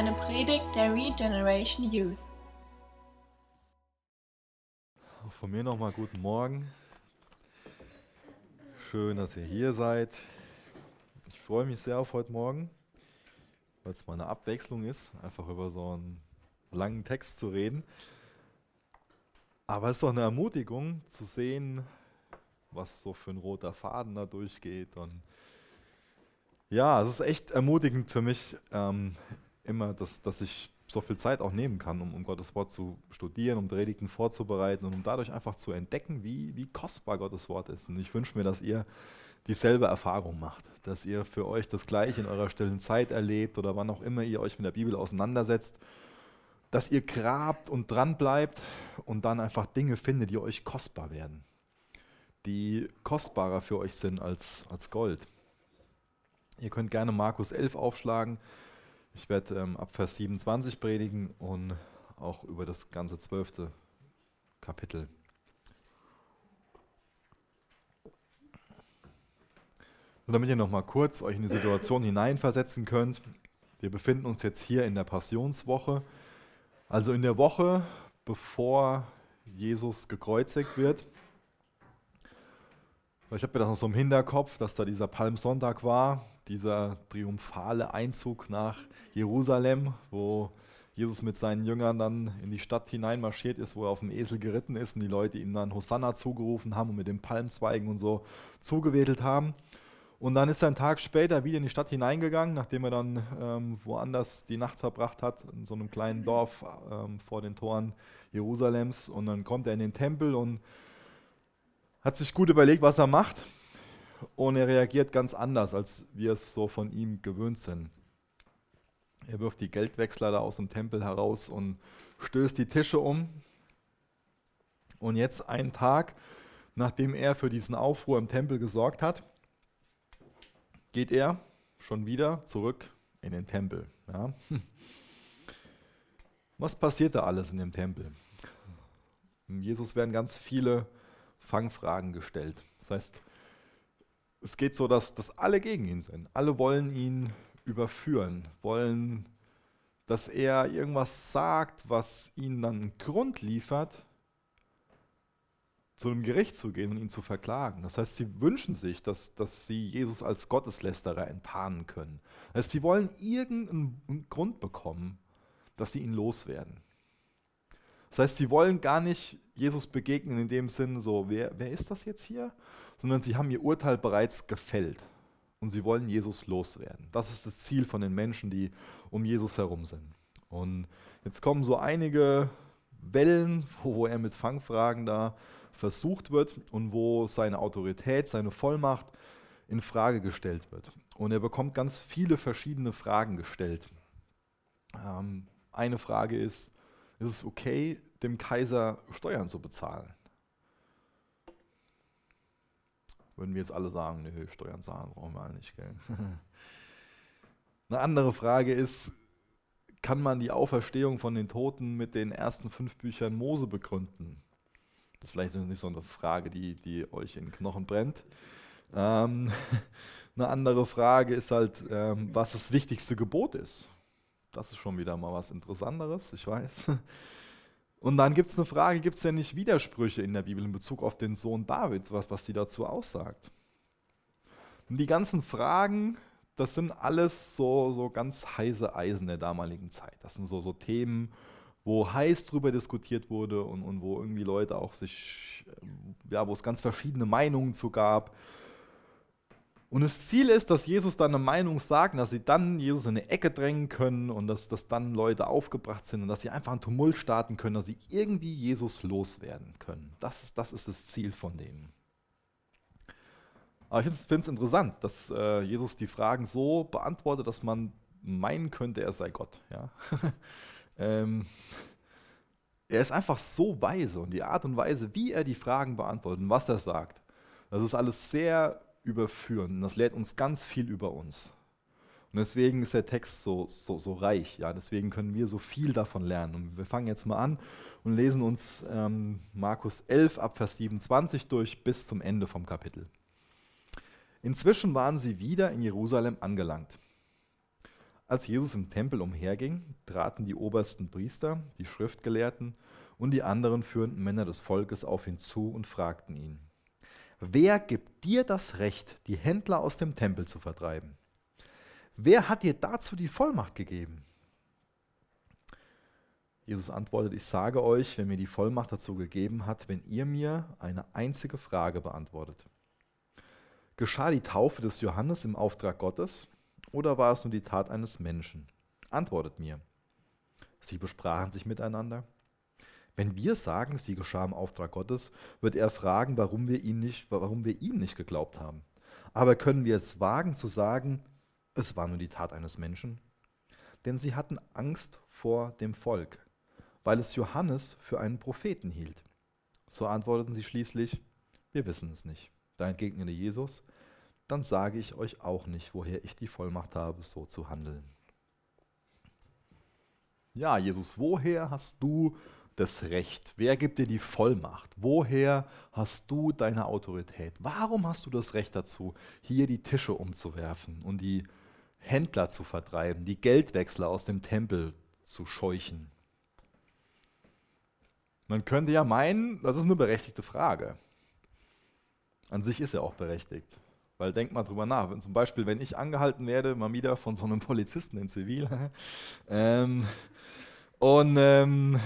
eine Predigt der Regeneration Youth. Auch von mir nochmal guten Morgen. Schön, dass ihr hier seid. Ich freue mich sehr auf heute Morgen, weil es mal eine Abwechslung ist, einfach über so einen langen Text zu reden. Aber es ist doch eine Ermutigung zu sehen, was so für ein roter Faden da durchgeht. Und ja, es ist echt ermutigend für mich, ähm, immer, dass, dass ich so viel Zeit auch nehmen kann, um, um Gottes Wort zu studieren, um Predigten vorzubereiten und um dadurch einfach zu entdecken, wie, wie kostbar Gottes Wort ist. Und ich wünsche mir, dass ihr dieselbe Erfahrung macht, dass ihr für euch das Gleiche in eurer stillen Zeit erlebt oder wann auch immer ihr euch mit der Bibel auseinandersetzt, dass ihr grabt und dran bleibt und dann einfach Dinge findet, die euch kostbar werden, die kostbarer für euch sind als, als Gold. Ihr könnt gerne Markus 11 aufschlagen. Ich werde ähm, ab Vers 27 predigen und auch über das ganze zwölfte Kapitel. Und damit ihr nochmal kurz euch in die Situation hineinversetzen könnt, wir befinden uns jetzt hier in der Passionswoche, also in der Woche, bevor Jesus gekreuzigt wird. Ich habe mir das noch so im Hinterkopf, dass da dieser Palmsonntag war, dieser triumphale Einzug nach Jerusalem, wo Jesus mit seinen Jüngern dann in die Stadt hineinmarschiert ist, wo er auf dem Esel geritten ist und die Leute ihm dann Hosanna zugerufen haben und mit den Palmzweigen und so zugewedelt haben. Und dann ist er einen Tag später wieder in die Stadt hineingegangen, nachdem er dann ähm, woanders die Nacht verbracht hat, in so einem kleinen Dorf ähm, vor den Toren Jerusalems. Und dann kommt er in den Tempel und hat sich gut überlegt, was er macht und er reagiert ganz anders, als wir es so von ihm gewöhnt sind. Er wirft die Geldwechsler da aus dem Tempel heraus und stößt die Tische um. Und jetzt einen Tag, nachdem er für diesen Aufruhr im Tempel gesorgt hat, geht er schon wieder zurück in den Tempel. Ja. Was passiert da alles in dem Tempel? Jesus werden ganz viele Fangfragen gestellt. Das heißt, es geht so, dass, dass alle gegen ihn sind. Alle wollen ihn überführen, wollen, dass er irgendwas sagt, was ihnen dann einen Grund liefert, zu einem Gericht zu gehen und ihn zu verklagen. Das heißt, sie wünschen sich, dass, dass sie Jesus als Gotteslästerer enttarnen können. Das heißt, sie wollen irgendeinen Grund bekommen, dass sie ihn loswerden. Das heißt, sie wollen gar nicht Jesus begegnen in dem Sinn, so, wer, wer ist das jetzt hier? Sondern sie haben ihr Urteil bereits gefällt und sie wollen Jesus loswerden. Das ist das Ziel von den Menschen, die um Jesus herum sind. Und jetzt kommen so einige Wellen, wo, er mit Fangfragen da versucht wird und wo seine Autorität, seine Vollmacht in Frage gestellt wird. Und er bekommt ganz viele verschiedene Fragen gestellt. Ähm, eine Frage ist, ist es okay, dem Kaiser Steuern zu bezahlen? Würden wir jetzt alle sagen, nö, Steuern zahlen brauchen wir nicht. Gell? Eine andere Frage ist, kann man die Auferstehung von den Toten mit den ersten fünf Büchern Mose begründen? Das ist vielleicht nicht so eine Frage, die, die euch in den Knochen brennt. Ähm, eine andere Frage ist halt, ähm, was das wichtigste Gebot ist. Das ist schon wieder mal was Interessanteres, ich weiß. Und dann gibt es eine Frage, gibt es denn nicht Widersprüche in der Bibel in Bezug auf den Sohn David, was, was die dazu aussagt? Und die ganzen Fragen, das sind alles so, so ganz heiße Eisen der damaligen Zeit. Das sind so, so Themen, wo heiß drüber diskutiert wurde und, und wo irgendwie Leute auch sich, ja, wo es ganz verschiedene Meinungen zu gab. Und das Ziel ist, dass Jesus dann eine Meinung sagt, dass sie dann Jesus in eine Ecke drängen können und dass, dass dann Leute aufgebracht sind und dass sie einfach einen Tumult starten können, dass sie irgendwie Jesus loswerden können. Das, ist, das ist das Ziel von denen. Aber ich finde es interessant, dass äh, Jesus die Fragen so beantwortet, dass man meinen könnte, er sei Gott. Ja? ähm, er ist einfach so weise und die Art und Weise, wie er die Fragen beantwortet und was er sagt, das ist alles sehr überführen. Das lehrt uns ganz viel über uns. Und deswegen ist der Text so, so, so reich. Ja? Deswegen können wir so viel davon lernen. Und wir fangen jetzt mal an und lesen uns ähm, Markus 11 ab Vers 27 durch bis zum Ende vom Kapitel. Inzwischen waren sie wieder in Jerusalem angelangt. Als Jesus im Tempel umherging, traten die obersten Priester, die Schriftgelehrten und die anderen führenden Männer des Volkes auf ihn zu und fragten ihn, wer gibt dir das Recht, die Händler aus dem Tempel zu vertreiben? Wer hat dir dazu die Vollmacht gegeben? Jesus antwortet, ich sage euch, wer mir die Vollmacht dazu gegeben hat, wenn ihr mir eine einzige Frage beantwortet. Geschah die Taufe des Johannes im Auftrag Gottes oder war es nur die Tat eines Menschen? Antwortet mir. Sie besprachen sich miteinander. Wenn wir sagen, sie geschah im Auftrag Gottes, wird er fragen, warum wir, ihn nicht, warum wir ihm nicht geglaubt haben. Aber können wir es wagen zu sagen, es war nur die Tat eines Menschen? Denn sie hatten Angst vor dem Volk, weil es Johannes für einen Propheten hielt. So antworteten sie schließlich, wir wissen es nicht. Da entgegnete Jesus, dann sage ich euch auch nicht, woher ich die Vollmacht habe, so zu handeln. Ja, Jesus, woher hast du das Recht? Wer gibt dir die Vollmacht? Woher hast du deine Autorität? Warum hast du das Recht dazu, hier die Tische umzuwerfen und die Händler zu vertreiben, die Geldwechsler aus dem Tempel zu scheuchen? Man könnte ja meinen, das ist eine berechtigte Frage. An sich ist er auch berechtigt. Weil denk mal drüber nach. Wenn, zum Beispiel, wenn ich angehalten werde, mal wieder von so einem Polizisten in Zivil, ähm, und ähm,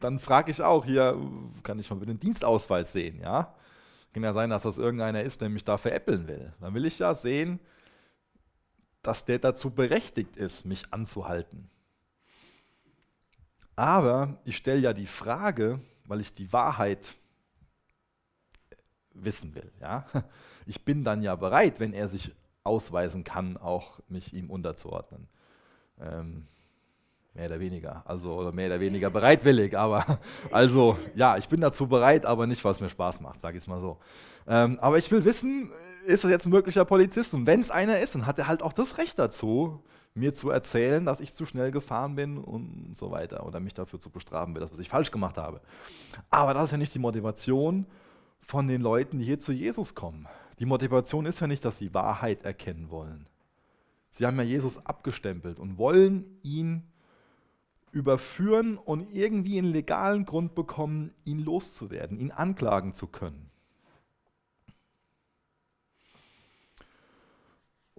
dann frage ich auch hier, kann ich mal bitte den Dienstausweis sehen, ja? Kann ja sein, dass das irgendeiner ist, der mich da veräppeln will. Dann will ich ja sehen, dass der dazu berechtigt ist, mich anzuhalten. Aber ich stelle ja die Frage, weil ich die Wahrheit wissen will. Ja? Ich bin dann ja bereit, wenn er sich ausweisen kann, auch mich ihm unterzuordnen. Ähm, mehr oder weniger, also oder mehr oder weniger bereitwillig, aber also ja, ich bin dazu bereit, aber nicht, was mir Spaß macht, sage ich es mal so. Ähm, aber ich will wissen, ist das jetzt ein möglicher Polizist? Und wenn es einer ist, dann hat er halt auch das Recht dazu, mir zu erzählen, dass ich zu schnell gefahren bin und so weiter oder mich dafür zu bestrafen, für das, was ich falsch gemacht habe. Aber das ist ja nicht die Motivation, von den Leuten, die hier zu Jesus kommen. Die Motivation ist ja nicht, dass sie Wahrheit erkennen wollen. Sie haben ja Jesus abgestempelt und wollen ihn überführen und irgendwie einen legalen Grund bekommen, ihn loszuwerden, ihn anklagen zu können.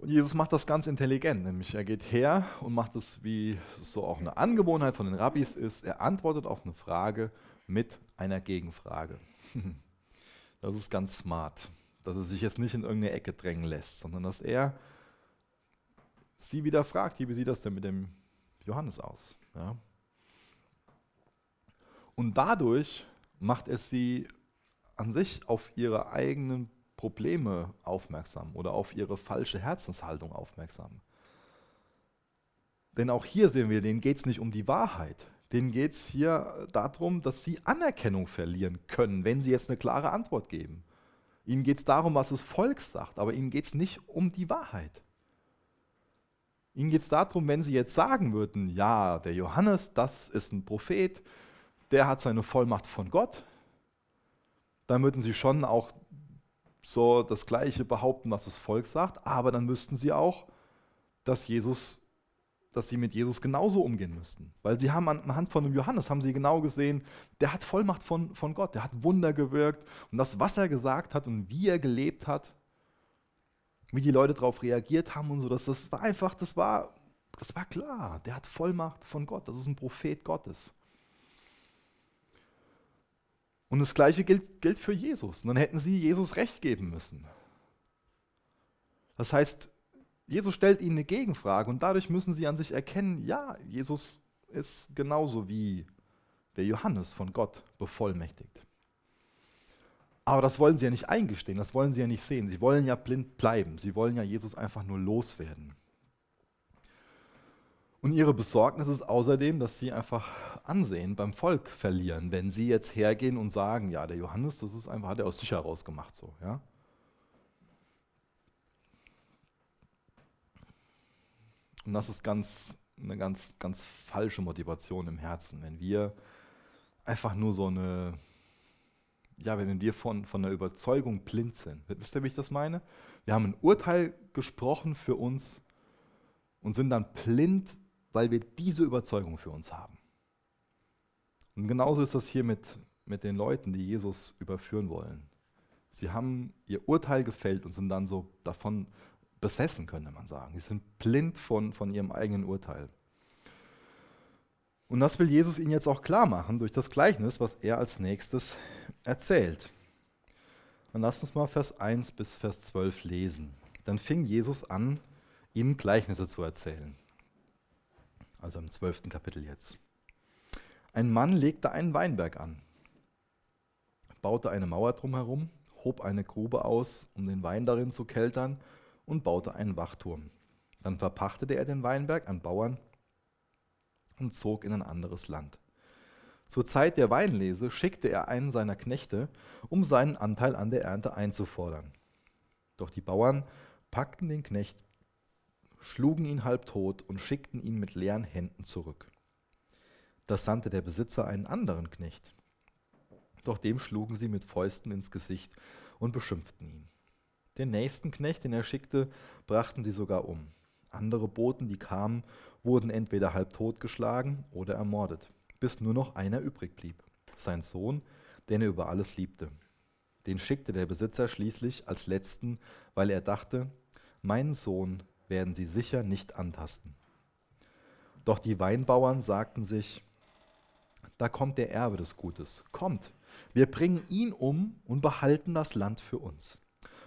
Und Jesus macht das ganz intelligent, nämlich er geht her und macht es, wie es so auch eine Angewohnheit von den Rabbis ist, er antwortet auf eine Frage mit einer Gegenfrage. Das ist ganz smart, dass er sich jetzt nicht in irgendeine Ecke drängen lässt, sondern dass er sie wieder fragt, wie sieht das denn mit dem Johannes aus? Ja? Und dadurch macht es sie an sich auf ihre eigenen Probleme aufmerksam oder auf ihre falsche Herzenshaltung aufmerksam. Denn auch hier sehen wir, denen geht es nicht um die Wahrheit denen geht es hier darum, dass sie Anerkennung verlieren können, wenn sie jetzt eine klare Antwort geben. Ihnen geht es darum, was das Volk sagt, aber ihnen geht es nicht um die Wahrheit. Ihnen geht es darum, wenn sie jetzt sagen würden, ja, der Johannes, das ist ein Prophet, der hat seine Vollmacht von Gott, dann würden sie schon auch so das Gleiche behaupten, was das Volk sagt, aber dann müssten sie auch, dass Jesus dass sie mit Jesus genauso umgehen müssten. Weil sie haben anhand von dem Johannes, haben sie genau gesehen, der hat Vollmacht von, von Gott, der hat Wunder gewirkt. Und das, was er gesagt hat und wie er gelebt hat, wie die Leute darauf reagiert haben und so, das, das war einfach, das war, das war klar. Der hat Vollmacht von Gott, das ist ein Prophet Gottes. Und das Gleiche gilt, gilt für Jesus. Und dann hätten sie Jesus Recht geben müssen. Das heißt, Jesus stellt ihnen eine Gegenfrage und dadurch müssen sie an sich erkennen, ja, Jesus ist genauso wie der Johannes von Gott bevollmächtigt. Aber das wollen sie ja nicht eingestehen, das wollen sie ja nicht sehen. Sie wollen ja blind bleiben, sie wollen ja Jesus einfach nur loswerden. Und ihre Besorgnis ist außerdem, dass sie einfach Ansehen beim Volk verlieren, wenn sie jetzt hergehen und sagen, ja, der Johannes, das ist einfach, hat er aus sich heraus gemacht so, ja. Und das ist ganz, eine ganz, ganz falsche Motivation im Herzen, wenn wir einfach nur so eine, ja, wenn wir von, von einer Überzeugung blind sind. Wisst ihr, wie ich das meine? Wir haben ein Urteil gesprochen für uns und sind dann blind, weil wir diese Überzeugung für uns haben. Und genauso ist das hier mit, mit den Leuten, die Jesus überführen wollen. Sie haben ihr Urteil gefällt und sind dann so davon besessen, könnte man sagen. Sie sind blind von, von ihrem eigenen Urteil. Und das will Jesus ihnen jetzt auch klar machen durch das Gleichnis, was er als nächstes erzählt. Dann lasst uns mal Vers 1 bis Vers 12 lesen. Dann fing Jesus an, ihnen Gleichnisse zu erzählen. Also im 12. Kapitel jetzt. Ein Mann legte einen Weinberg an, baute eine Mauer drumherum, hob eine Grube aus, um den Wein darin zu keltern, und baute einen Wachturm. Dann verpachtete er den Weinberg an Bauern und zog in ein anderes Land. Zur Zeit der Weinlese schickte er einen seiner Knechte, um seinen Anteil an der Ernte einzufordern. Doch die Bauern packten den Knecht, schlugen ihn halbtot und schickten ihn mit leeren Händen zurück. Da sandte der Besitzer einen anderen Knecht. Doch dem schlugen sie mit Fäusten ins Gesicht und beschimpften ihn. Den nächsten Knecht, den er schickte, brachten sie sogar um. Andere Boten, die kamen, wurden entweder halb totgeschlagen oder ermordet, bis nur noch einer übrig blieb, sein Sohn, den er über alles liebte. Den schickte der Besitzer schließlich als letzten, weil er dachte, meinen Sohn werden sie sicher nicht antasten. Doch die Weinbauern sagten sich, da kommt der Erbe des Gutes. Kommt, wir bringen ihn um und behalten das Land für uns.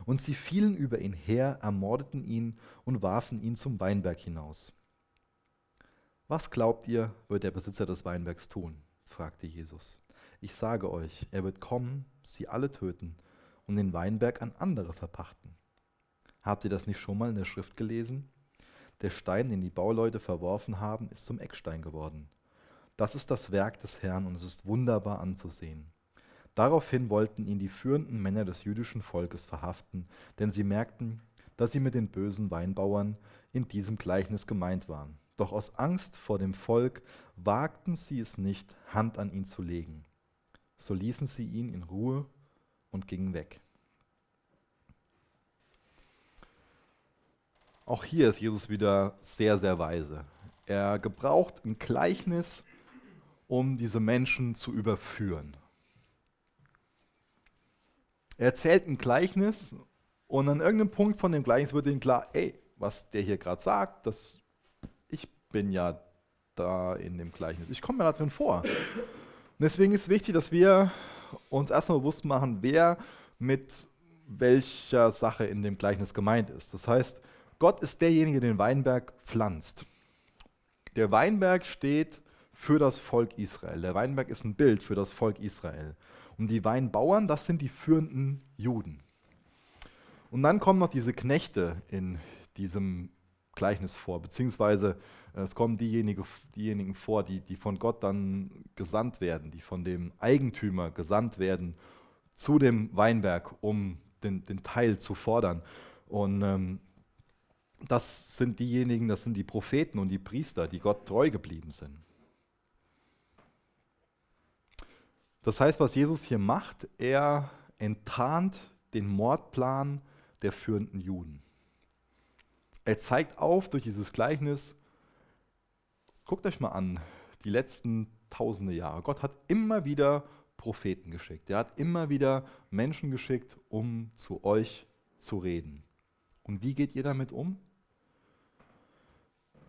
Und sie fielen über ihn her, ermordeten ihn und warfen ihn zum Weinberg hinaus. Was glaubt ihr, wird der Besitzer des Weinbergs tun? fragte Jesus. Ich sage euch, er wird kommen, sie alle töten und den Weinberg an andere verpachten. Habt ihr das nicht schon mal in der Schrift gelesen? Der Stein, den die Bauleute verworfen haben, ist zum Eckstein geworden. Das ist das Werk des Herrn und es ist wunderbar anzusehen. Daraufhin wollten ihn die führenden Männer des jüdischen Volkes verhaften, denn sie merkten, dass sie mit den bösen Weinbauern in diesem Gleichnis gemeint waren. Doch aus Angst vor dem Volk wagten sie es nicht, Hand an ihn zu legen. So ließen sie ihn in Ruhe und gingen weg. Auch hier ist Jesus wieder sehr, sehr weise. Er gebraucht ein Gleichnis, um diese Menschen zu überführen. Er erzählt ein Gleichnis und an irgendeinem Punkt von dem Gleichnis wird ihm klar, ey, was der hier gerade sagt, das, bin ja da in dem Gleichnis. Ich komme mir da drin vor. Deswegen ist wichtig, dass wir uns erstmal bewusst machen, wer mit welcher Sache in dem Gleichnis gemeint ist. Das heißt, Gott ist derjenige, der den Weinberg pflanzt. Der Weinberg steht für das Volk Israel. Der Weinberg ist ein Bild für das Volk Israel. Und die Weinbauern, das sind die führenden Juden. Und dann kommen noch diese Knechte in diesem Gleichnis vor, beziehungsweise äh, es kommen diejenige, diejenigen vor, die, die von Gott dann gesandt werden, die von dem Eigentümer gesandt werden zu dem Weinberg, um den, den Teil zu fordern. Und ähm, das sind diejenigen, das sind die Propheten und die Priester, die Gott treu geblieben sind. Das heißt, was Jesus hier macht, er enttarnt den Mordplan der führenden Juden. Er zeigt auf durch dieses Gleichnis, guckt euch mal an, die letzten tausende Jahre. Gott hat immer wieder Propheten geschickt. Er hat immer wieder Menschen geschickt, um zu euch zu reden. Und wie geht ihr damit um?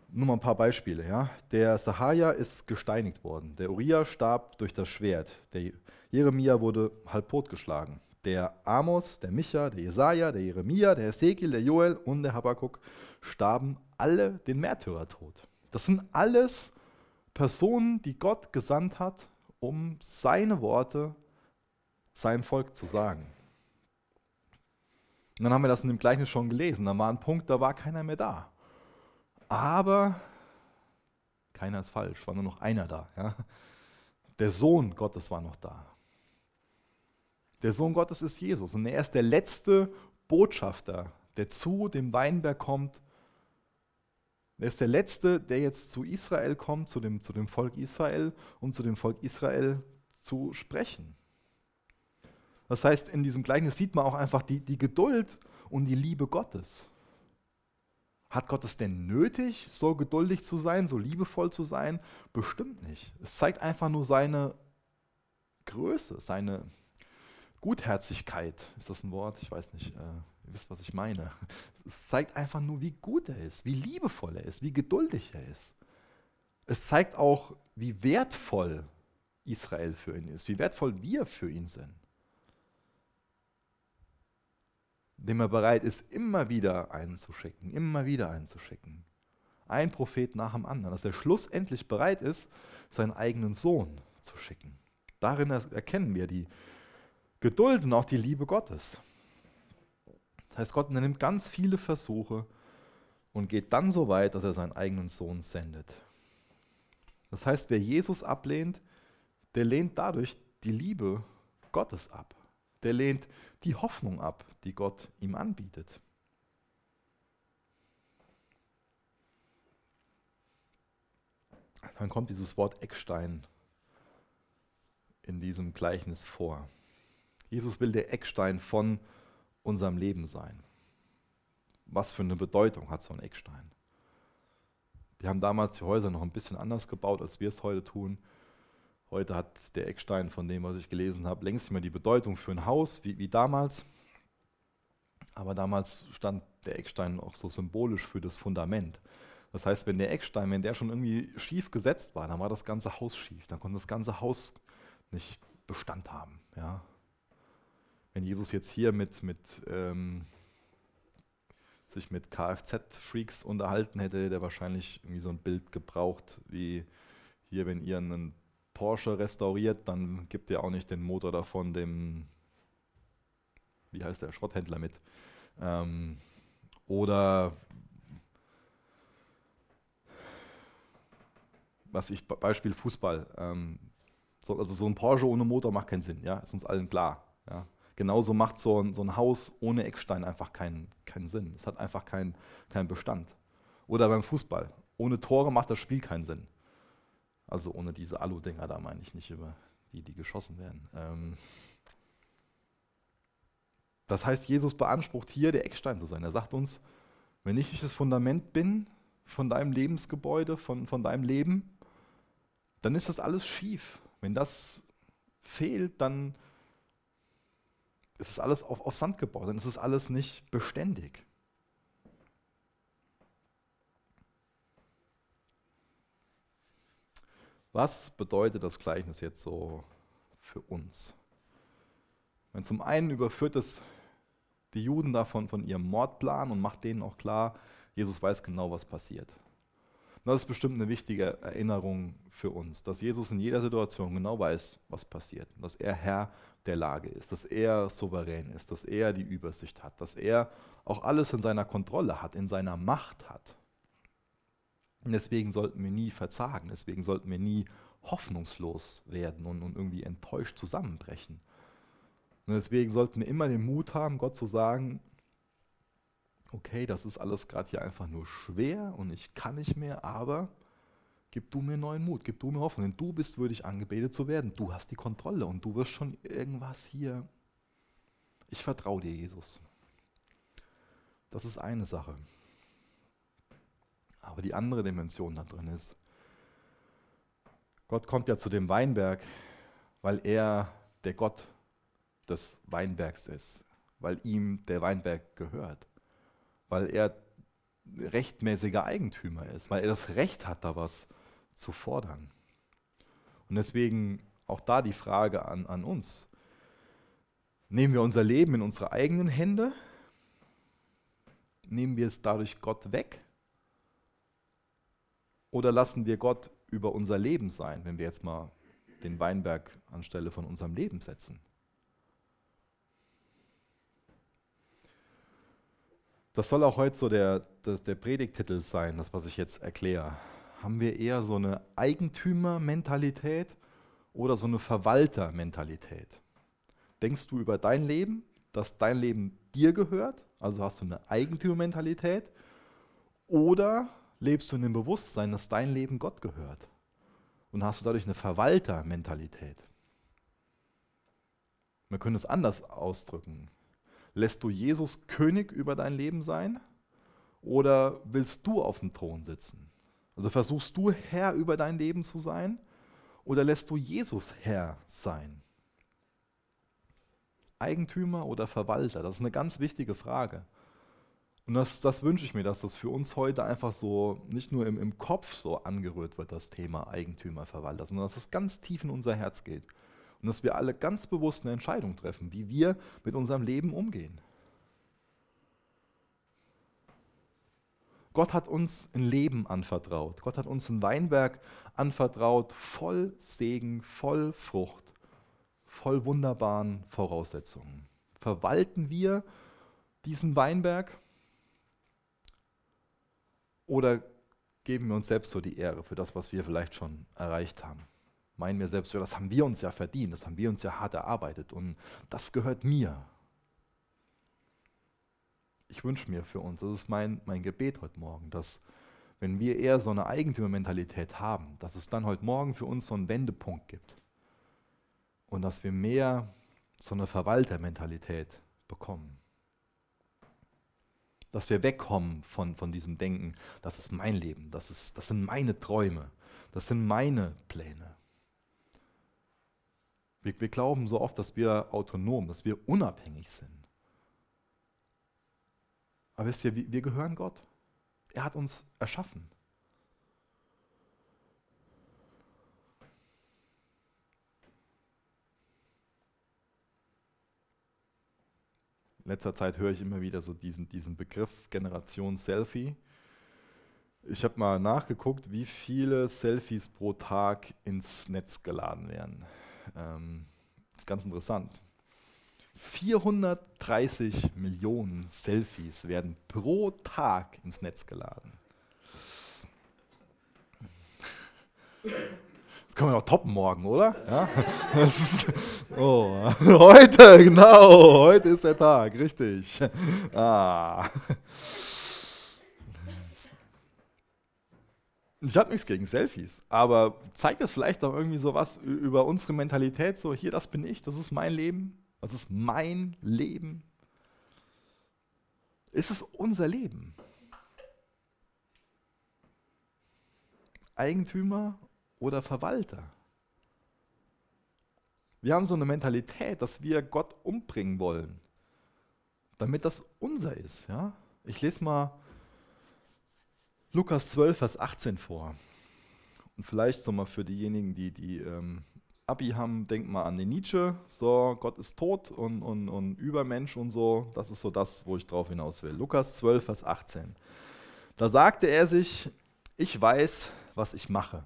Nur mal ein paar Beispiele. Ja. Der Sahaja ist gesteinigt worden. Der Uriah starb durch das Schwert. Der Jeremia wurde halb totgeschlagen. Der Amos, der Micha, der Jesaja, der Jeremia, der Ezekiel, der Joel und der Habakkuk starben alle den Märtyrertod. Das sind alles Personen, die Gott gesandt hat, um seine Worte seinem Volk zu sagen. Und dann haben wir das in dem Gleichnis schon gelesen. Da war ein Punkt, da war keiner mehr da. Aber keiner ist falsch, war nur noch einer da. Ja? Der Sohn Gottes war noch da. Der Sohn Gottes ist Jesus und er ist der letzte Botschafter, der zu dem Weinberg kommt. Er ist der letzte, der jetzt zu Israel kommt, zu dem, zu dem Volk Israel, um zu dem Volk Israel zu sprechen. Das heißt, in diesem Gleichnis sieht man auch einfach die, die Geduld und die Liebe Gottes Hat Gott es denn nötig, so geduldig zu sein, so liebevoll zu sein? Bestimmt nicht. Es zeigt einfach nur seine Größe, seine Gutherzigkeit. Ist das ein Wort? Ich weiß nicht. Äh, ihr wisst, was ich meine. Es zeigt einfach nur, wie gut er ist, wie liebevoll er ist, wie geduldig er ist. Es zeigt auch, wie wertvoll Israel für ihn ist, wie wertvoll wir für ihn sind. Dem er bereit ist, immer wieder einen zu schicken, immer wieder einen zu schicken. Ein Prophet nach dem anderen, dass er schlussendlich bereit ist, seinen eigenen Sohn zu schicken. Darin erkennen wir die Geduld und auch die Liebe Gottes. Das heißt, Gott nimmt ganz viele Versuche und geht dann so weit, dass er seinen eigenen Sohn sendet. Das heißt, wer Jesus ablehnt, der lehnt dadurch die Liebe Gottes ab. Der lehnt die Hoffnung ab, die Gott ihm anbietet. Dann kommt dieses Wort Eckstein in diesem Gleichnis vor. Jesus will der Eckstein von unserem Leben sein. Was für eine Bedeutung hat so ein Eckstein? Die haben damals die Häuser noch ein bisschen anders gebaut, als wir es heute tun. Heute hat der Eckstein, von dem, was ich gelesen habe, längst nicht mehr die Bedeutung für ein Haus wie, wie damals. Aber damals stand der Eckstein auch so symbolisch für das Fundament. Das heißt, wenn der Eckstein, wenn der schon irgendwie schief gesetzt war, dann war das ganze Haus schief. Dann konnte das ganze Haus nicht Bestand haben. Ja. Wenn Jesus jetzt hier mit, mit ähm, sich mit Kfz-Freaks unterhalten hätte, hätte er wahrscheinlich irgendwie so ein Bild gebraucht, wie hier, wenn ihr einen Porsche restauriert, dann gibt ihr auch nicht den Motor davon dem, wie heißt der, Schrotthändler mit. Ähm, oder was ich, Beispiel Fußball. Ähm, so, also so ein Porsche ohne Motor macht keinen Sinn, ja, ist uns allen klar. Ja. Genauso macht so ein, so ein Haus ohne Eckstein einfach keinen, keinen Sinn. Es hat einfach keinen kein Bestand. Oder beim Fußball. Ohne Tore macht das Spiel keinen Sinn. Also ohne diese Alu-Dinger, da meine ich nicht über die, die geschossen werden. Ähm das heißt, Jesus beansprucht hier, der Eckstein zu sein. Er sagt uns, wenn ich nicht das Fundament bin von deinem Lebensgebäude, von, von deinem Leben, dann ist das alles schief. Wenn das fehlt, dann ist es alles auf, auf Sand gebaut, ist es alles nicht beständig. Was bedeutet das Gleichnis jetzt so für uns? Wenn zum einen überführt es die Juden davon von ihrem Mordplan und macht denen auch klar, Jesus weiß genau, was passiert. Und das ist bestimmt eine wichtige Erinnerung für uns, dass Jesus in jeder Situation genau weiß, was passiert, dass er Herr der Lage ist, dass er souverän ist, dass er die Übersicht hat, dass er auch alles in seiner Kontrolle hat, in seiner Macht hat. Und deswegen sollten wir nie verzagen, deswegen sollten wir nie hoffnungslos werden und, und irgendwie enttäuscht zusammenbrechen. Und deswegen sollten wir immer den Mut haben, Gott zu sagen, okay, das ist alles gerade hier einfach nur schwer und ich kann nicht mehr, aber gib du mir neuen Mut, gib du mir Hoffnung, denn du bist würdig angebetet zu werden. Du hast die Kontrolle und du wirst schon irgendwas hier. Ich vertraue dir, Jesus. Das ist eine Sache. Aber die andere Dimension da drin ist, Gott kommt ja zu dem Weinberg, weil er der Gott des Weinbergs ist, weil ihm der Weinberg gehört, weil er rechtmäßiger Eigentümer ist, weil er das Recht hat, da was zu fordern. Und deswegen auch da die Frage an, an uns. Nehmen wir unser Leben in unsere eigenen Hände? Nehmen wir es dadurch Gott weg? Oder lassen wir Gott über unser Leben sein, wenn wir jetzt mal den Weinberg anstelle von unserem Leben setzen? Das soll auch heute so der, der, der Predigtitel sein, das, was ich jetzt erkläre. Haben wir eher so eine Eigentümermentalität oder so eine Verwaltermentalität? Denkst du über dein Leben, dass dein Leben dir gehört? Also hast du eine Eigentümermentalität? Oder lebst du in dem Bewusstsein, dass dein Leben Gott gehört. Und hast du dadurch eine Verwaltermentalität. Wir können es anders ausdrücken. Lässt du Jesus König über dein Leben sein? Oder willst du auf dem Thron sitzen? Also versuchst du Herr über dein Leben zu sein oder lässt du Jesus Herr sein? Eigentümer oder Verwalter? Das ist eine ganz wichtige Frage. Und das, das wünsche ich mir, dass das für uns heute einfach so nicht nur im, im Kopf so angerührt wird, das Thema Eigentümer, Verwalter, sondern dass es ganz tief in unser Herz geht. Und dass wir alle ganz bewusst eine Entscheidung treffen, wie wir mit unserem Leben umgehen. Gott hat uns ein Leben anvertraut. Gott hat uns ein Weinberg anvertraut, voll Segen, voll Frucht, voll wunderbaren Voraussetzungen. Verwalten wir diesen Weinberg oder geben wir uns selbst so die Ehre für das, was wir vielleicht schon erreicht haben? Meinen wir selbst, das haben wir uns ja verdient, das haben wir uns ja hart erarbeitet und das gehört mir ich wünsche mir für uns, das ist mein, mein Gebet heute Morgen, dass wenn wir eher so eine Eigentümermentalität haben, dass es dann heute Morgen für uns so einen Wendepunkt gibt und dass wir mehr so eine Verwaltermentalität bekommen. Dass wir wegkommen von, von diesem Denken, das ist mein Leben, das, ist, das sind meine Träume, das sind meine Pläne. Wir, wir glauben so oft, dass wir autonom, dass wir unabhängig sind. Aber wisst ihr, wir gehören Gott. Er hat uns erschaffen. In letzter Zeit höre ich immer wieder so diesen, diesen Begriff Generation Selfie. Ich habe mal nachgeguckt, wie viele Selfies pro Tag ins Netz geladen werden. Ähm, ist ganz interessant. 430 Millionen Selfies werden pro Tag ins Netz geladen. Das können wir noch toppen morgen, oder? Ja? Ist, oh, heute, genau, heute ist der Tag, richtig. Ah. Ich habe nichts gegen Selfies, aber zeigt das vielleicht auch irgendwie so was über unsere Mentalität, so hier, das bin ich, das ist mein Leben, das ist mein Leben. Ist es unser Leben? Eigentümer oder Verwalter? Wir haben so eine Mentalität, dass wir Gott umbringen wollen, damit das unser ist. Ja? Ich lese mal Lukas 12, Vers 18 vor. Und vielleicht so mal für diejenigen, die, die ähm, Abi haben, denkt mal an den Nietzsche, so Gott ist tot und, und, und Übermensch und so. Das ist so das, wo ich drauf hinaus will. Lukas 12, Vers 18. Da sagte er sich, ich weiß, was ich mache.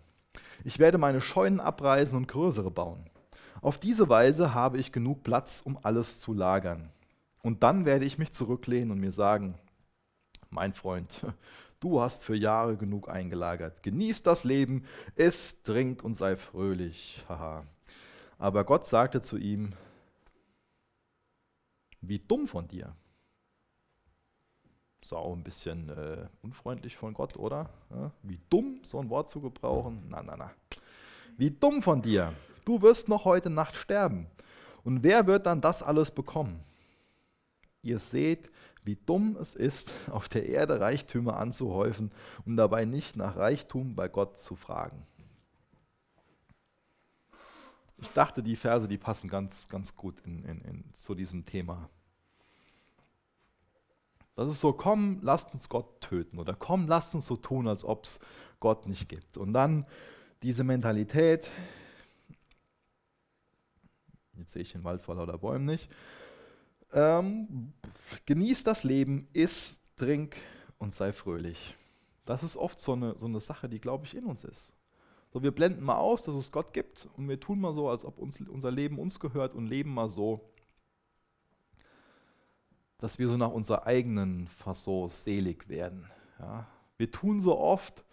Ich werde meine Scheunen abreißen und größere bauen. Auf diese Weise habe ich genug Platz, um alles zu lagern. Und dann werde ich mich zurücklehnen und mir sagen, mein Freund, du hast für Jahre genug eingelagert. Genieß das Leben, iss, trink und sei fröhlich. Haha. Aber Gott sagte zu ihm, wie dumm von dir. Ist auch ein bisschen äh, unfreundlich von Gott, oder? Ja, wie dumm, so ein Wort zu gebrauchen? Na, na, na. Wie dumm von dir. Du wirst noch heute Nacht sterben. Und wer wird dann das alles bekommen? Ihr seht, wie dumm es ist, auf der Erde Reichtümer anzuhäufen und dabei nicht nach Reichtum bei Gott zu fragen. Ich dachte, die Verse, die passen ganz, ganz gut in, in, in, zu diesem Thema. Das ist so, komm, lasst uns Gott töten oder komm, lasst uns so tun, als ob es Gott nicht gibt. Und dann diese Mentalität, jetzt sehe ich den Wald vor lauter Bäumen nicht, ähm, genieß das Leben, iss, trink und sei fröhlich. Das ist oft so eine, so eine Sache, die, glaube ich, in uns ist. So, wir blenden mal aus, dass es Gott gibt und wir tun mal so, als ob uns, unser Leben uns gehört und leben mal so, dass wir so nach unserer eigenen Fasson selig werden. Ja? Wir tun so oft,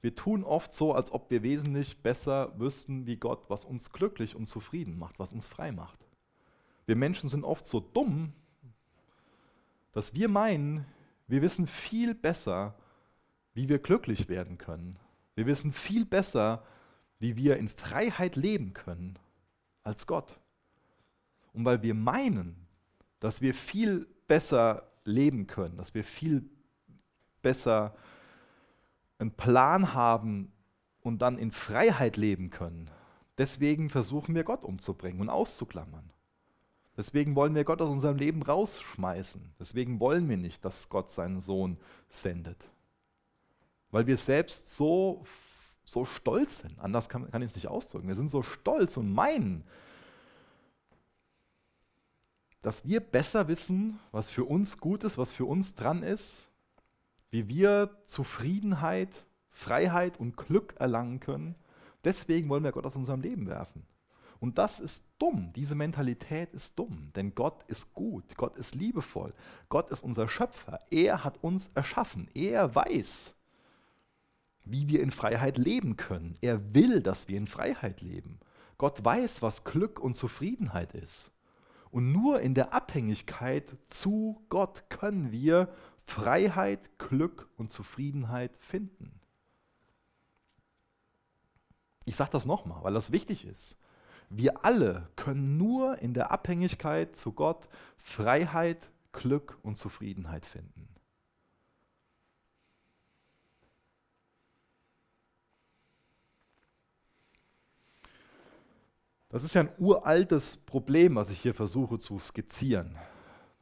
wir tun oft so, als ob wir wesentlich besser wüssten wie Gott, was uns glücklich und zufrieden macht, was uns frei macht. Wir Menschen sind oft so dumm, dass wir meinen, wir wissen viel besser, wie wir glücklich werden können. Wir wissen viel besser, wie wir in Freiheit leben können als Gott. Und weil wir meinen, dass wir viel besser leben können, dass wir viel besser einen Plan haben und dann in Freiheit leben können. Deswegen versuchen wir Gott umzubringen und auszuklammern. Deswegen wollen wir Gott aus unserem Leben rausschmeißen. Deswegen wollen wir nicht, dass Gott seinen Sohn sendet. Weil wir selbst so, so stolz sind. Anders kann, kann ich es nicht ausdrücken. Wir sind so stolz und meinen, dass wir besser wissen, was für uns gut ist, was für uns dran ist, wie wir Zufriedenheit, Freiheit und Glück erlangen können. Deswegen wollen wir Gott aus unserem Leben werfen. Und das ist dumm. Diese Mentalität ist dumm. Denn Gott ist gut. Gott ist liebevoll. Gott ist unser Schöpfer. Er hat uns erschaffen. Er weiß, wie wir in Freiheit leben können. Er will, dass wir in Freiheit leben. Gott weiß, was Glück und Zufriedenheit ist. Und nur in der Abhängigkeit zu Gott können wir Freiheit, Glück und Zufriedenheit finden. Ich sage das nochmal, weil das wichtig ist. Wir alle können nur in der Abhängigkeit zu Gott Freiheit, Glück und Zufriedenheit finden. Das ist ja ein uraltes Problem, was ich hier versuche zu skizzieren.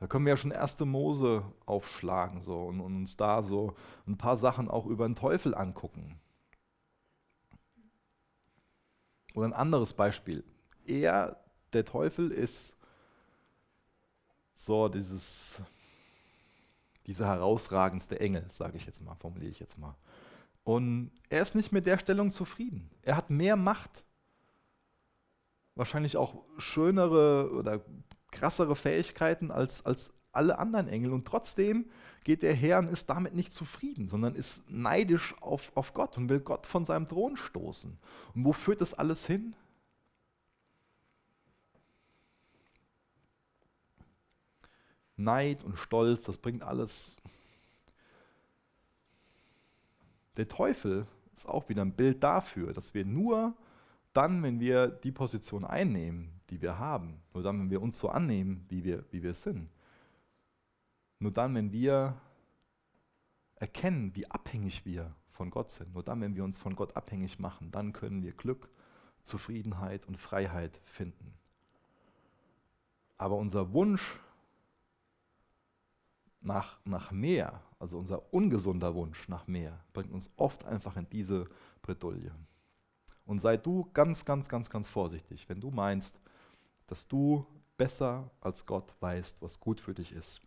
Da können wir ja schon erste Mose aufschlagen so, und, und uns da so ein paar Sachen auch über den Teufel angucken. Oder ein anderes Beispiel. Er, der Teufel, ist so dieses, dieser herausragendste Engel, sage ich jetzt mal, formuliere ich jetzt mal. Und er ist nicht mit der Stellung zufrieden. Er hat mehr Macht wahrscheinlich auch schönere oder krassere Fähigkeiten als, als alle anderen Engel. Und trotzdem geht er her und ist damit nicht zufrieden, sondern ist neidisch auf, auf Gott und will Gott von seinem Thron stoßen. Und wo führt das alles hin? Neid und Stolz, das bringt alles. Der Teufel ist auch wieder ein Bild dafür, dass wir nur dann, wenn wir die Position einnehmen, die wir haben, nur dann, wenn wir uns so annehmen, wie wir, wie wir sind, nur dann, wenn wir erkennen, wie abhängig wir von Gott sind, nur dann, wenn wir uns von Gott abhängig machen, dann können wir Glück, Zufriedenheit und Freiheit finden. Aber unser Wunsch nach, nach mehr, also unser ungesunder Wunsch nach mehr, bringt uns oft einfach in diese Bredouille. Und sei du ganz, ganz, ganz, ganz vorsichtig, wenn du meinst, dass du besser als Gott weißt, was gut für dich ist.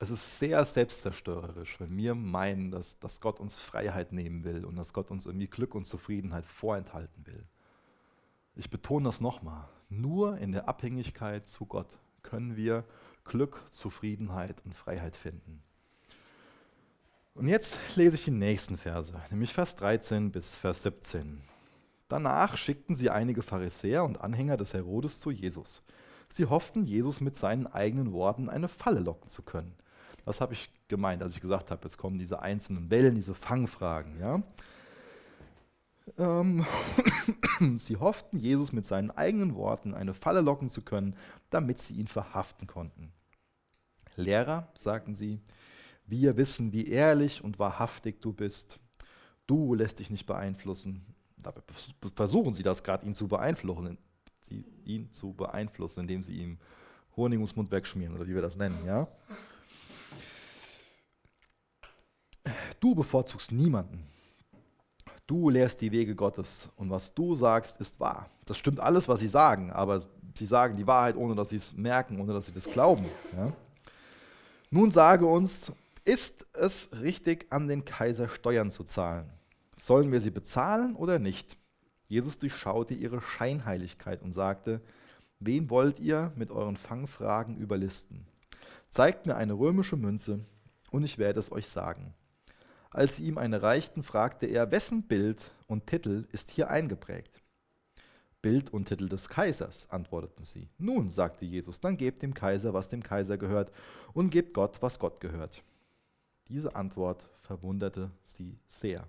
Es ist sehr selbstzerstörerisch, wenn wir meinen, dass, dass Gott uns Freiheit nehmen will und dass Gott uns irgendwie Glück und Zufriedenheit vorenthalten will. Ich betone das nochmal. Nur in der Abhängigkeit zu Gott können wir Glück, Zufriedenheit und Freiheit finden. Und jetzt lese ich die nächsten Verse, nämlich Vers 13 bis Vers 17. Danach schickten sie einige Pharisäer und Anhänger des Herodes zu Jesus. Sie hofften, Jesus mit seinen eigenen Worten eine Falle locken zu können. Was habe ich gemeint, als ich gesagt habe, jetzt kommen diese einzelnen Wellen, diese Fangfragen. Ja? Ähm, sie hofften, Jesus mit seinen eigenen Worten eine Falle locken zu können, damit sie ihn verhaften konnten. Lehrer, sagten sie, wir wissen, wie ehrlich und wahrhaftig du bist. Du lässt dich nicht beeinflussen. Dabei versuchen sie das gerade, ihn zu beeinflussen, ihn zu beeinflussen, indem sie ihm Honig ums Mund wegschmieren oder wie wir das nennen, ja? Du bevorzugst niemanden. Du lehrst die Wege Gottes und was du sagst, ist wahr. Das stimmt alles, was sie sagen, aber sie sagen die Wahrheit, ohne dass sie es merken, ohne dass sie das glauben. Ja? Nun sage uns, ist es richtig, an den Kaiser Steuern zu zahlen? Sollen wir sie bezahlen oder nicht? Jesus durchschaute ihre Scheinheiligkeit und sagte, wen wollt ihr mit euren Fangfragen überlisten? Zeigt mir eine römische Münze und ich werde es euch sagen. Als sie ihm eine reichten, fragte er, wessen Bild und Titel ist hier eingeprägt? Bild und Titel des Kaisers, antworteten sie. Nun, sagte Jesus, dann gebt dem Kaiser, was dem Kaiser gehört, und gebt Gott, was Gott gehört. Diese Antwort verwunderte sie sehr.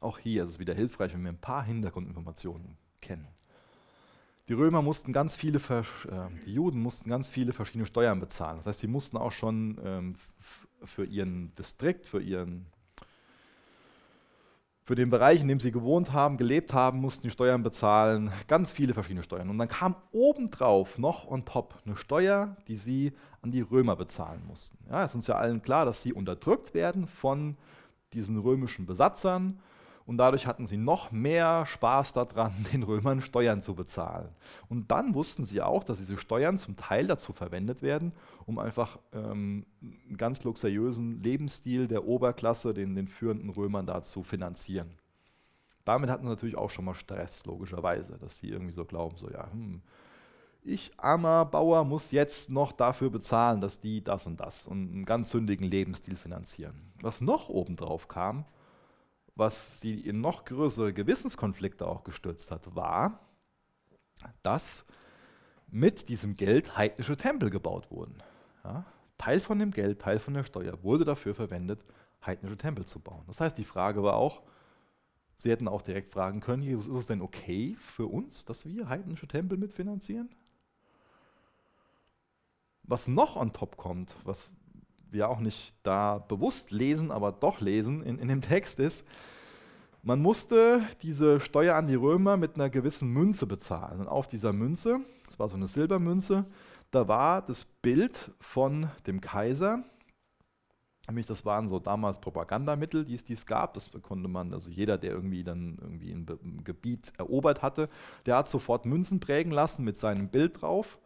Auch hier ist es wieder hilfreich, wenn wir ein paar Hintergrundinformationen kennen. Die Römer mussten ganz viele, äh, die Juden mussten ganz viele verschiedene Steuern bezahlen. Das heißt, sie mussten auch schon ähm, für ihren Distrikt, für ihren für den Bereich, in dem sie gewohnt haben, gelebt haben, mussten die Steuern bezahlen, ganz viele verschiedene Steuern. Und dann kam obendrauf noch on top eine Steuer, die sie an die Römer bezahlen mussten. Ja, es ist uns ja allen klar, dass sie unterdrückt werden von diesen römischen Besatzern und dadurch hatten sie noch mehr Spaß daran, den Römern Steuern zu bezahlen. Und dann wussten sie auch, dass diese Steuern zum Teil dazu verwendet werden, um einfach ähm, einen ganz luxuriösen Lebensstil der Oberklasse, den, den führenden Römern da zu finanzieren. Damit hatten sie natürlich auch schon mal Stress, logischerweise, dass sie irgendwie so glauben, so ja, hm, ich armer Bauer muss jetzt noch dafür bezahlen, dass die das und das und einen ganz sündigen Lebensstil finanzieren. Was noch obendrauf kam, was sie in noch größere Gewissenskonflikte auch gestürzt hat, war, dass mit diesem Geld heidnische Tempel gebaut wurden. Ja, Teil von dem Geld, Teil von der Steuer wurde dafür verwendet, heidnische Tempel zu bauen. Das heißt, die Frage war auch, Sie hätten auch direkt fragen können, Jesus, ist es denn okay für uns, dass wir heidnische Tempel mitfinanzieren? Was noch on top kommt, was wir auch nicht da bewusst lesen, aber doch lesen in, in dem Text ist, man musste diese Steuer an die Römer mit einer gewissen Münze bezahlen. Und auf dieser Münze, das war so eine Silbermünze, da war das Bild von dem Kaiser. Nämlich, das waren so damals Propagandamittel, die es dies gab. Das konnte man, also jeder, der irgendwie dann irgendwie ein, ein Gebiet erobert hatte, der hat sofort Münzen prägen lassen mit seinem Bild drauf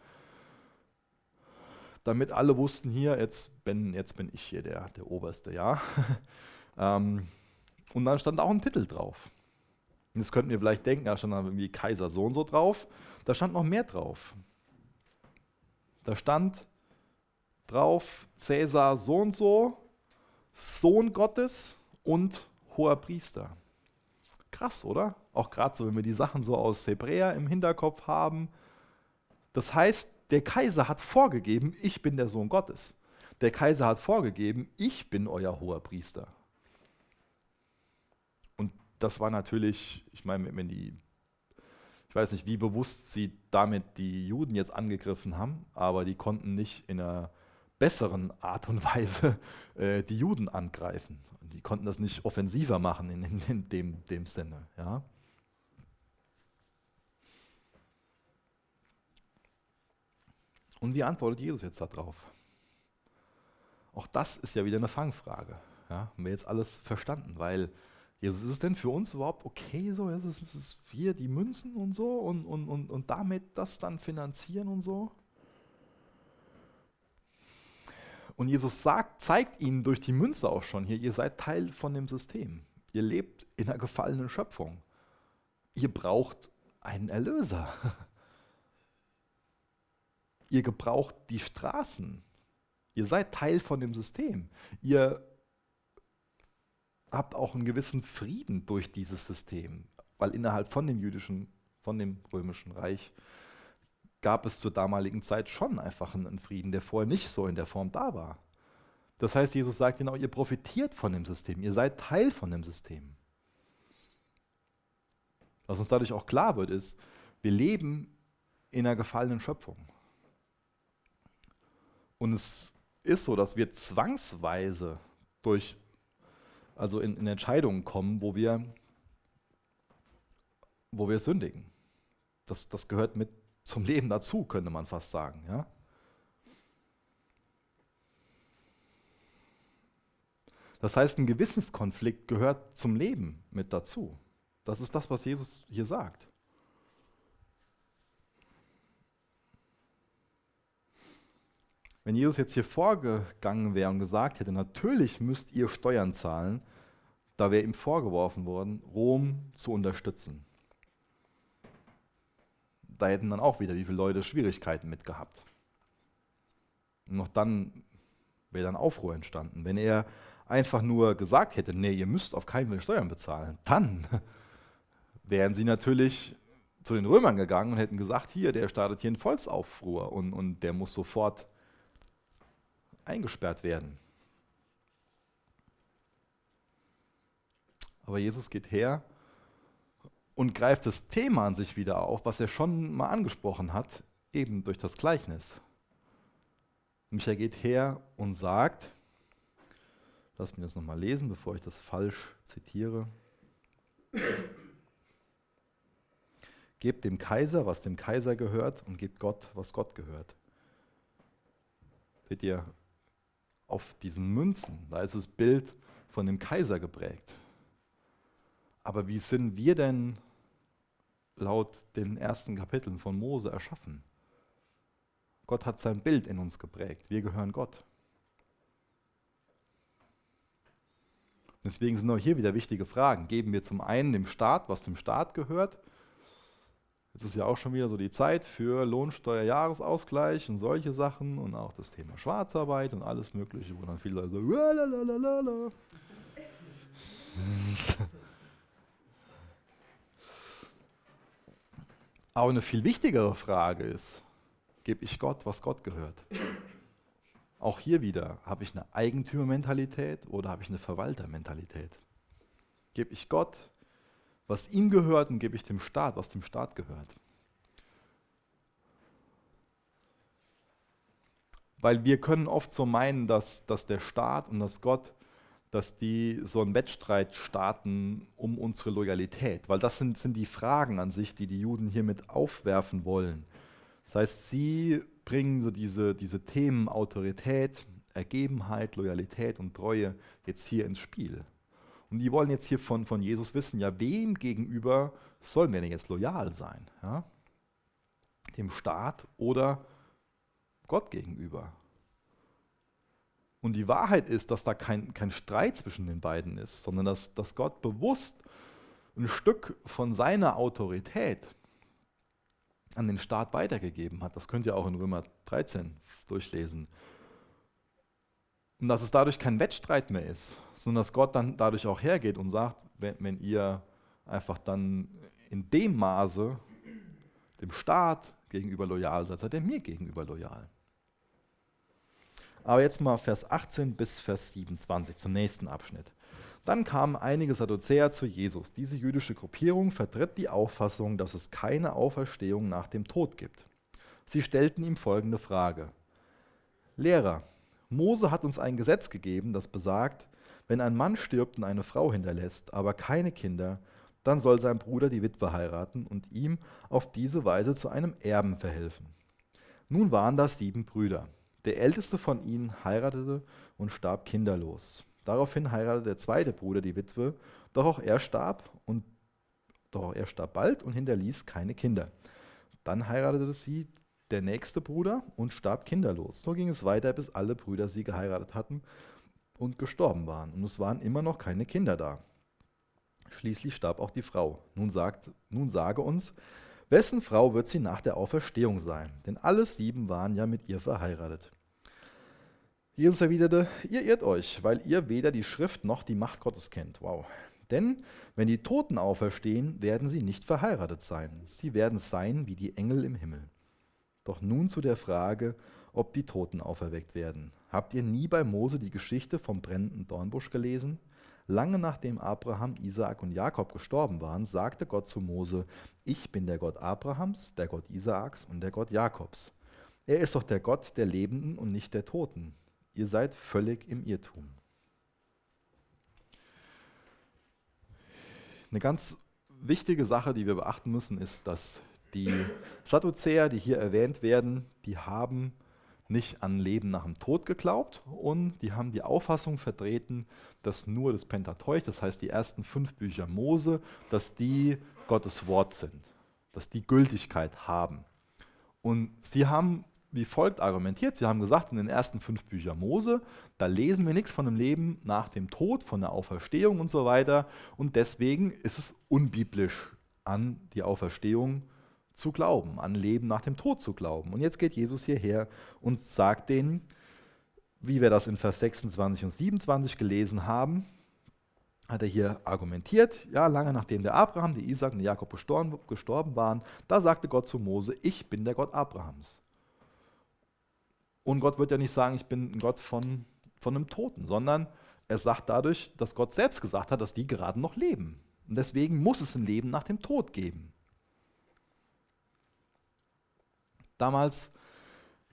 damit alle wussten, hier, jetzt bin, jetzt bin ich hier der, der Oberste, ja. ähm, und dann stand auch ein Titel drauf. Und jetzt könnten wir vielleicht denken, da stand dann irgendwie Kaiser so und so drauf. Da stand noch mehr drauf. Da stand drauf Cäsar so und so, Sohn Gottes und hoher Priester. Krass, oder? Auch gerade so, wenn wir die Sachen so aus Hebräer im Hinterkopf haben. Das heißt, der Kaiser hat vorgegeben, ich bin der Sohn Gottes. Der Kaiser hat vorgegeben, ich bin euer hoher Priester. Und das war natürlich, ich meine, wenn die, ich weiß nicht, wie bewusst sie damit die Juden jetzt angegriffen haben, aber die konnten nicht in einer besseren Art und Weise äh, die Juden angreifen. Die konnten das nicht offensiver machen in, in, in dem, dem Sinne. Ja? Und wie antwortet Jesus jetzt darauf? Auch das ist ja wieder eine Fangfrage. Ja, haben wir jetzt alles verstanden, weil Jesus, ist es denn für uns überhaupt okay so? Ist es, ist es wir die Münzen und so und, und, und, und damit das dann finanzieren und so? Und Jesus sagt, zeigt ihnen durch die Münze auch schon hier, ihr seid Teil von dem System. Ihr lebt in einer gefallenen Schöpfung. Ihr braucht einen Erlöser. Ihr gebraucht die Straßen. Ihr seid Teil von dem System. Ihr habt auch einen gewissen Frieden durch dieses System, weil innerhalb von dem jüdischen, von dem römischen Reich gab es zur damaligen Zeit schon einfach einen Frieden, der vorher nicht so in der Form da war. Das heißt, Jesus sagt genau, ihr profitiert von dem System, ihr seid Teil von dem System. Was uns dadurch auch klar wird, ist, wir leben in einer gefallenen Schöpfung. Und es ist so, dass wir zwangsweise durch, also in, in Entscheidungen kommen, wo wir, wo wir sündigen. Das, das gehört mit zum Leben dazu, könnte man fast sagen. Ja? Das heißt, ein Gewissenskonflikt gehört zum Leben mit dazu. Das ist das, was Jesus hier sagt. Wenn Jesus jetzt hier vorgegangen wäre und gesagt hätte, natürlich müsst ihr Steuern zahlen, da wäre ihm vorgeworfen worden, Rom zu unterstützen. Da hätten dann auch wieder wie viele Leute Schwierigkeiten mit gehabt. Und noch dann wäre dann Aufruhr entstanden. Wenn er einfach nur gesagt hätte, nee, ihr müsst auf keinen Fall Steuern bezahlen, dann wären sie natürlich zu den Römern gegangen und hätten gesagt, hier, der startet hier einen Volksaufruhr und, und der muss sofort eingesperrt werden. Aber Jesus geht her und greift das Thema an sich wieder auf, was er schon mal angesprochen hat, eben durch das Gleichnis. Micha geht her und sagt, lass mich das nochmal lesen, bevor ich das falsch zitiere. Gebt dem Kaiser, was dem Kaiser gehört, und gebt Gott, was Gott gehört. Seht ihr, auf diesen Münzen, da ist das Bild von dem Kaiser geprägt. Aber wie sind wir denn laut den ersten Kapiteln von Mose erschaffen? Gott hat sein Bild in uns geprägt. Wir gehören Gott. Deswegen sind auch hier wieder wichtige Fragen. Geben wir zum einen dem Staat, was dem Staat gehört? Jetzt ist ja auch schon wieder so die Zeit für Lohnsteuerjahresausgleich und solche Sachen und auch das Thema Schwarzarbeit und alles Mögliche, wo dann viele Leute so, Lalalala. Aber eine viel wichtigere Frage ist, gebe ich Gott, was Gott gehört? Auch hier wieder, habe ich eine Eigentümermentalität oder habe ich eine Verwaltermentalität? Gebe ich Gott, was ihm gehört und gebe ich dem Staat, was dem Staat gehört? Weil wir können oft so meinen, dass, dass der Staat und dass Gott dass die so einen Wettstreit starten um unsere Loyalität, weil das sind, sind die Fragen an sich, die die Juden hiermit aufwerfen wollen. Das heißt, sie bringen so diese, diese Themen Autorität, Ergebenheit, Loyalität und Treue jetzt hier ins Spiel. Und die wollen jetzt hier von, von Jesus wissen, ja, wem gegenüber sollen wir denn jetzt loyal sein? Ja? Dem Staat oder Gott gegenüber? Und die Wahrheit ist, dass da kein, kein Streit zwischen den beiden ist, sondern dass, dass Gott bewusst ein Stück von seiner Autorität an den Staat weitergegeben hat. Das könnt ihr auch in Römer 13 durchlesen. Und dass es dadurch kein Wettstreit mehr ist, sondern dass Gott dann dadurch auch hergeht und sagt, wenn, wenn ihr einfach dann in dem Maße dem Staat gegenüber loyal seid, seid ihr mir gegenüber loyal. Aber jetzt mal Vers 18 bis Vers 27 zum nächsten Abschnitt. Dann kamen einige Sadduzäer zu Jesus. Diese jüdische Gruppierung vertritt die Auffassung, dass es keine Auferstehung nach dem Tod gibt. Sie stellten ihm folgende Frage. Lehrer, Mose hat uns ein Gesetz gegeben, das besagt, wenn ein Mann stirbt und eine Frau hinterlässt, aber keine Kinder, dann soll sein Bruder die Witwe heiraten und ihm auf diese Weise zu einem Erben verhelfen. Nun waren das sieben Brüder. Der älteste von ihnen heiratete und starb kinderlos. Daraufhin heiratete der zweite Bruder die Witwe, doch auch er starb und doch auch er starb bald und hinterließ keine Kinder. Dann heiratete sie der nächste Bruder und starb kinderlos. So ging es weiter, bis alle Brüder sie geheiratet hatten und gestorben waren. Und es waren immer noch keine Kinder da. Schließlich starb auch die Frau. Nun, sagt, nun sage uns, wessen Frau wird sie nach der Auferstehung sein? Denn alle sieben waren ja mit ihr verheiratet. Jesus erwiderte, ihr irrt euch, weil ihr weder die Schrift noch die Macht Gottes kennt. Wow. Denn wenn die Toten auferstehen, werden sie nicht verheiratet sein. Sie werden sein wie die Engel im Himmel. Doch nun zu der Frage, ob die Toten auferweckt werden. Habt ihr nie bei Mose die Geschichte vom brennenden Dornbusch gelesen? Lange nachdem Abraham, Isaak und Jakob gestorben waren, sagte Gott zu Mose, ich bin der Gott Abrahams, der Gott Isaaks und der Gott Jakobs. Er ist doch der Gott der Lebenden und nicht der Toten. Ihr seid völlig im Irrtum. Eine ganz wichtige Sache, die wir beachten müssen, ist, dass die Sadduzäer, die hier erwähnt werden, die haben nicht an Leben nach dem Tod geglaubt und die haben die Auffassung vertreten, dass nur das Pentateuch, das heißt die ersten fünf Bücher Mose, dass die Gottes Wort sind, dass die Gültigkeit haben. Und sie haben wie folgt argumentiert. Sie haben gesagt, in den ersten fünf Büchern Mose, da lesen wir nichts von dem Leben nach dem Tod, von der Auferstehung und so weiter. Und deswegen ist es unbiblisch, an die Auferstehung zu glauben, an Leben nach dem Tod zu glauben. Und jetzt geht Jesus hierher und sagt denen, wie wir das in Vers 26 und 27 gelesen haben, hat er hier argumentiert, ja, lange nachdem der Abraham, der Isaac und der Jakob gestorben, gestorben waren, da sagte Gott zu Mose, ich bin der Gott Abrahams. Und Gott wird ja nicht sagen, ich bin ein Gott von, von einem Toten, sondern er sagt dadurch, dass Gott selbst gesagt hat, dass die gerade noch leben. Und deswegen muss es ein Leben nach dem Tod geben. Damals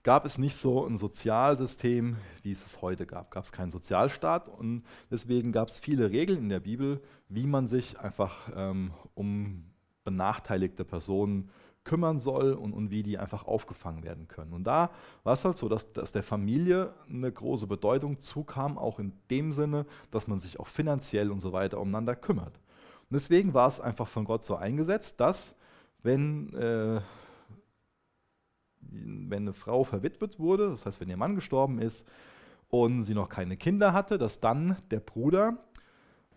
gab es nicht so ein Sozialsystem, wie es es heute gab. Gab es keinen Sozialstaat und deswegen gab es viele Regeln in der Bibel, wie man sich einfach ähm, um benachteiligte Personen kümmern soll und, und, wie die einfach aufgefangen werden können. Und da war es halt so, dass, dass der Familie eine große Bedeutung zukam, auch in dem Sinne, dass man sich auch finanziell und so weiter umeinander kümmert. Und deswegen war es einfach von Gott so eingesetzt, dass wenn äh, wenn eine Frau verwitwet wurde, das heißt, wenn ihr Mann gestorben ist und sie noch keine Kinder hatte, dass dann der Bruder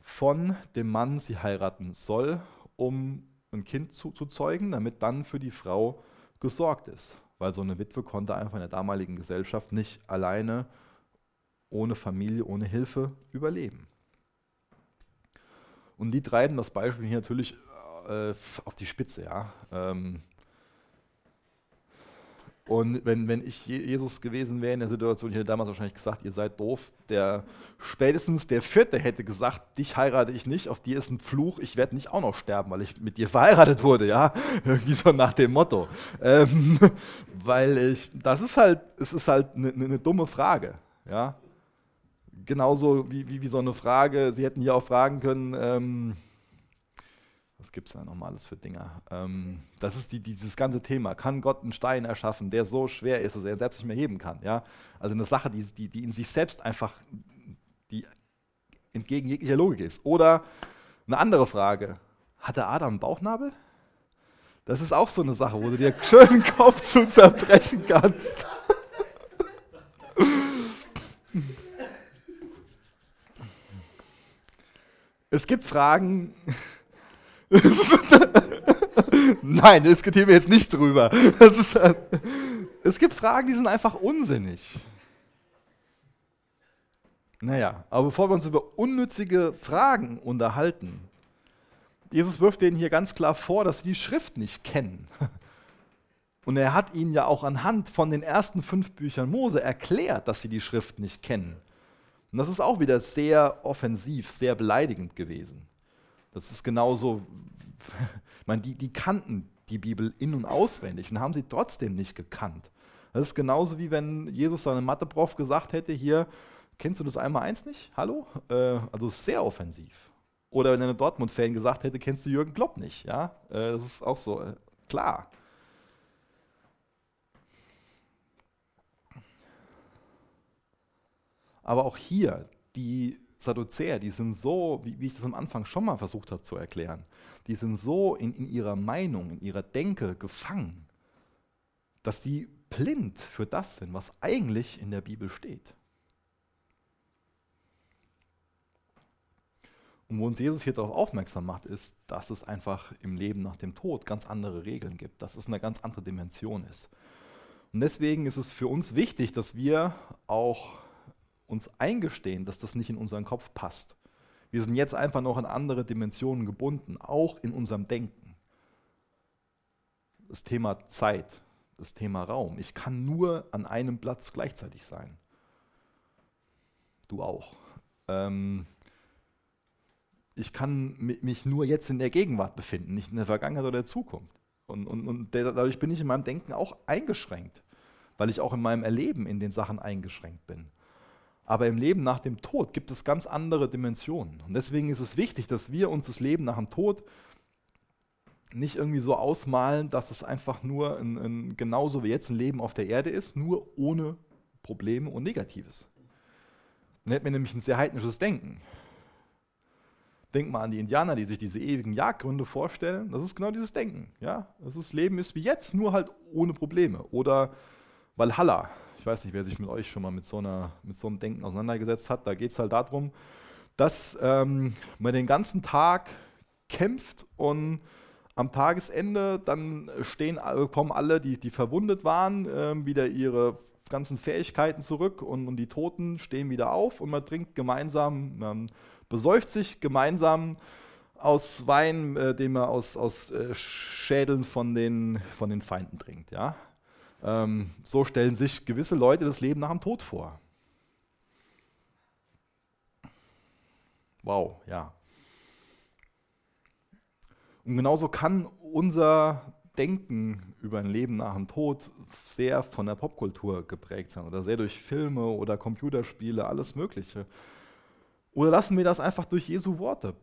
von dem Mann sie heiraten soll, um ein Kind zu, zu zeugen, damit dann für die Frau gesorgt ist. Weil so eine Witwe konnte einfach in der damaligen Gesellschaft nicht alleine, ohne Familie, ohne Hilfe überleben. Und die treiben das Beispiel hier natürlich äh, auf die Spitze. Ja. Ähm, und wenn, wenn ich Jesus gewesen wäre in der Situation, ich hätte damals wahrscheinlich gesagt, ihr seid doof. Der spätestens der Vierte hätte gesagt, dich heirate ich nicht, auf dir ist ein Fluch, ich werde nicht auch noch sterben, weil ich mit dir verheiratet wurde, ja. Irgendwie so nach dem Motto. Ähm, weil ich, das ist halt, es ist halt eine ne, ne dumme Frage, ja. Genauso wie, wie, wie, so eine Frage, Sie hätten hier auch fragen können, ähm, was gibt es da nochmal alles für Dinger? Ähm, das ist die, dieses ganze Thema. Kann Gott einen Stein erschaffen, der so schwer ist, dass er selbst nicht mehr heben kann? Ja? Also eine Sache, die, die, die in sich selbst einfach die entgegen jeglicher Logik ist. Oder eine andere Frage. Hatte Adam einen Bauchnabel? Das ist auch so eine Sache, wo du dir schön den Kopf zu zerbrechen kannst. es gibt Fragen, Nein, diskutieren wir jetzt nicht drüber. Ist, äh, es gibt Fragen, die sind einfach unsinnig. Naja, aber bevor wir uns über unnützige Fragen unterhalten, Jesus wirft denen hier ganz klar vor, dass sie die Schrift nicht kennen. Und er hat ihnen ja auch anhand von den ersten fünf Büchern Mose erklärt, dass sie die Schrift nicht kennen. Und das ist auch wieder sehr offensiv, sehr beleidigend gewesen. Das ist genauso, ich meine, die, die kannten die Bibel in- und auswendig und haben sie trotzdem nicht gekannt. Das ist genauso wie wenn Jesus seinem Matheprof gesagt hätte, hier, kennst du das einmal eins nicht? Hallo? Äh, also sehr offensiv. Oder wenn eine Dortmund-Fan gesagt hätte, kennst du Jürgen Klopp nicht? Ja, äh, das ist auch so, äh, klar. Aber auch hier, die Sadduzäer, die sind so, wie, wie, ich das am Anfang schon mal versucht habe zu erklären, die sind so in, in ihrer Meinung, in ihrer Denke gefangen, dass sie blind für das sind, was eigentlich in der Bibel steht. Und wo uns Jesus hier darauf aufmerksam macht, ist, dass es einfach im Leben nach dem Tod ganz andere Regeln gibt, dass es eine ganz andere Dimension ist. Und deswegen ist es für uns wichtig, dass wir auch uns eingestehen, dass das nicht in unseren Kopf passt. Wir sind jetzt einfach noch an andere Dimensionen gebunden, auch in unserem Denken. Das Thema Zeit, das Thema Raum. Ich kann nur an einem Platz gleichzeitig sein. Du auch. Ähm, ich kann mich nur jetzt in der Gegenwart befinden, nicht in der Vergangenheit oder der Zukunft. Und, und, und dadurch bin ich in meinem Denken auch eingeschränkt, weil ich auch in meinem Erleben in den Sachen eingeschränkt bin. Aber im Leben nach dem Tod gibt es ganz andere Dimensionen. Und deswegen ist es wichtig, dass wir uns das Leben nach dem Tod nicht irgendwie so ausmalen, dass es einfach nur ein, ein, genauso wie jetzt ein Leben auf der Erde ist, nur ohne Probleme und Negatives. Dann hätten wir nämlich ein sehr heidnisches Denken. Denk mal an die Indianer, die sich diese ewigen Jagdgründe vorstellen. Das ist genau dieses Denken. Ja? Das Leben ist wie jetzt, nur halt ohne Probleme. Oder Valhalla, ich weiß nicht, wer sich mit euch schon mal mit so, einer, mit so einem Denken auseinandergesetzt hat, da geht es halt darum, dass ähm, man den ganzen Tag kämpft und am Tagesende dann stehen, kommen alle, die, die verwundet waren, äh, wieder ihre ganzen Fähigkeiten zurück und, und, die Toten stehen wieder auf und man trinkt gemeinsam, man besäuft sich gemeinsam aus Wein, äh, den man aus, aus äh, Schädeln von den, von den Feinden trinkt. Ja? Ähm, so stellen sich gewisse Leute das Leben nach dem Tod vor. Wow, ja. Und genauso kann unser Denken über ein Leben nach dem Tod sehr von der Popkultur geprägt sein oder sehr durch Filme oder Computerspiele, alles Mögliche. Oder lassen wir das einfach durch Jesu Worte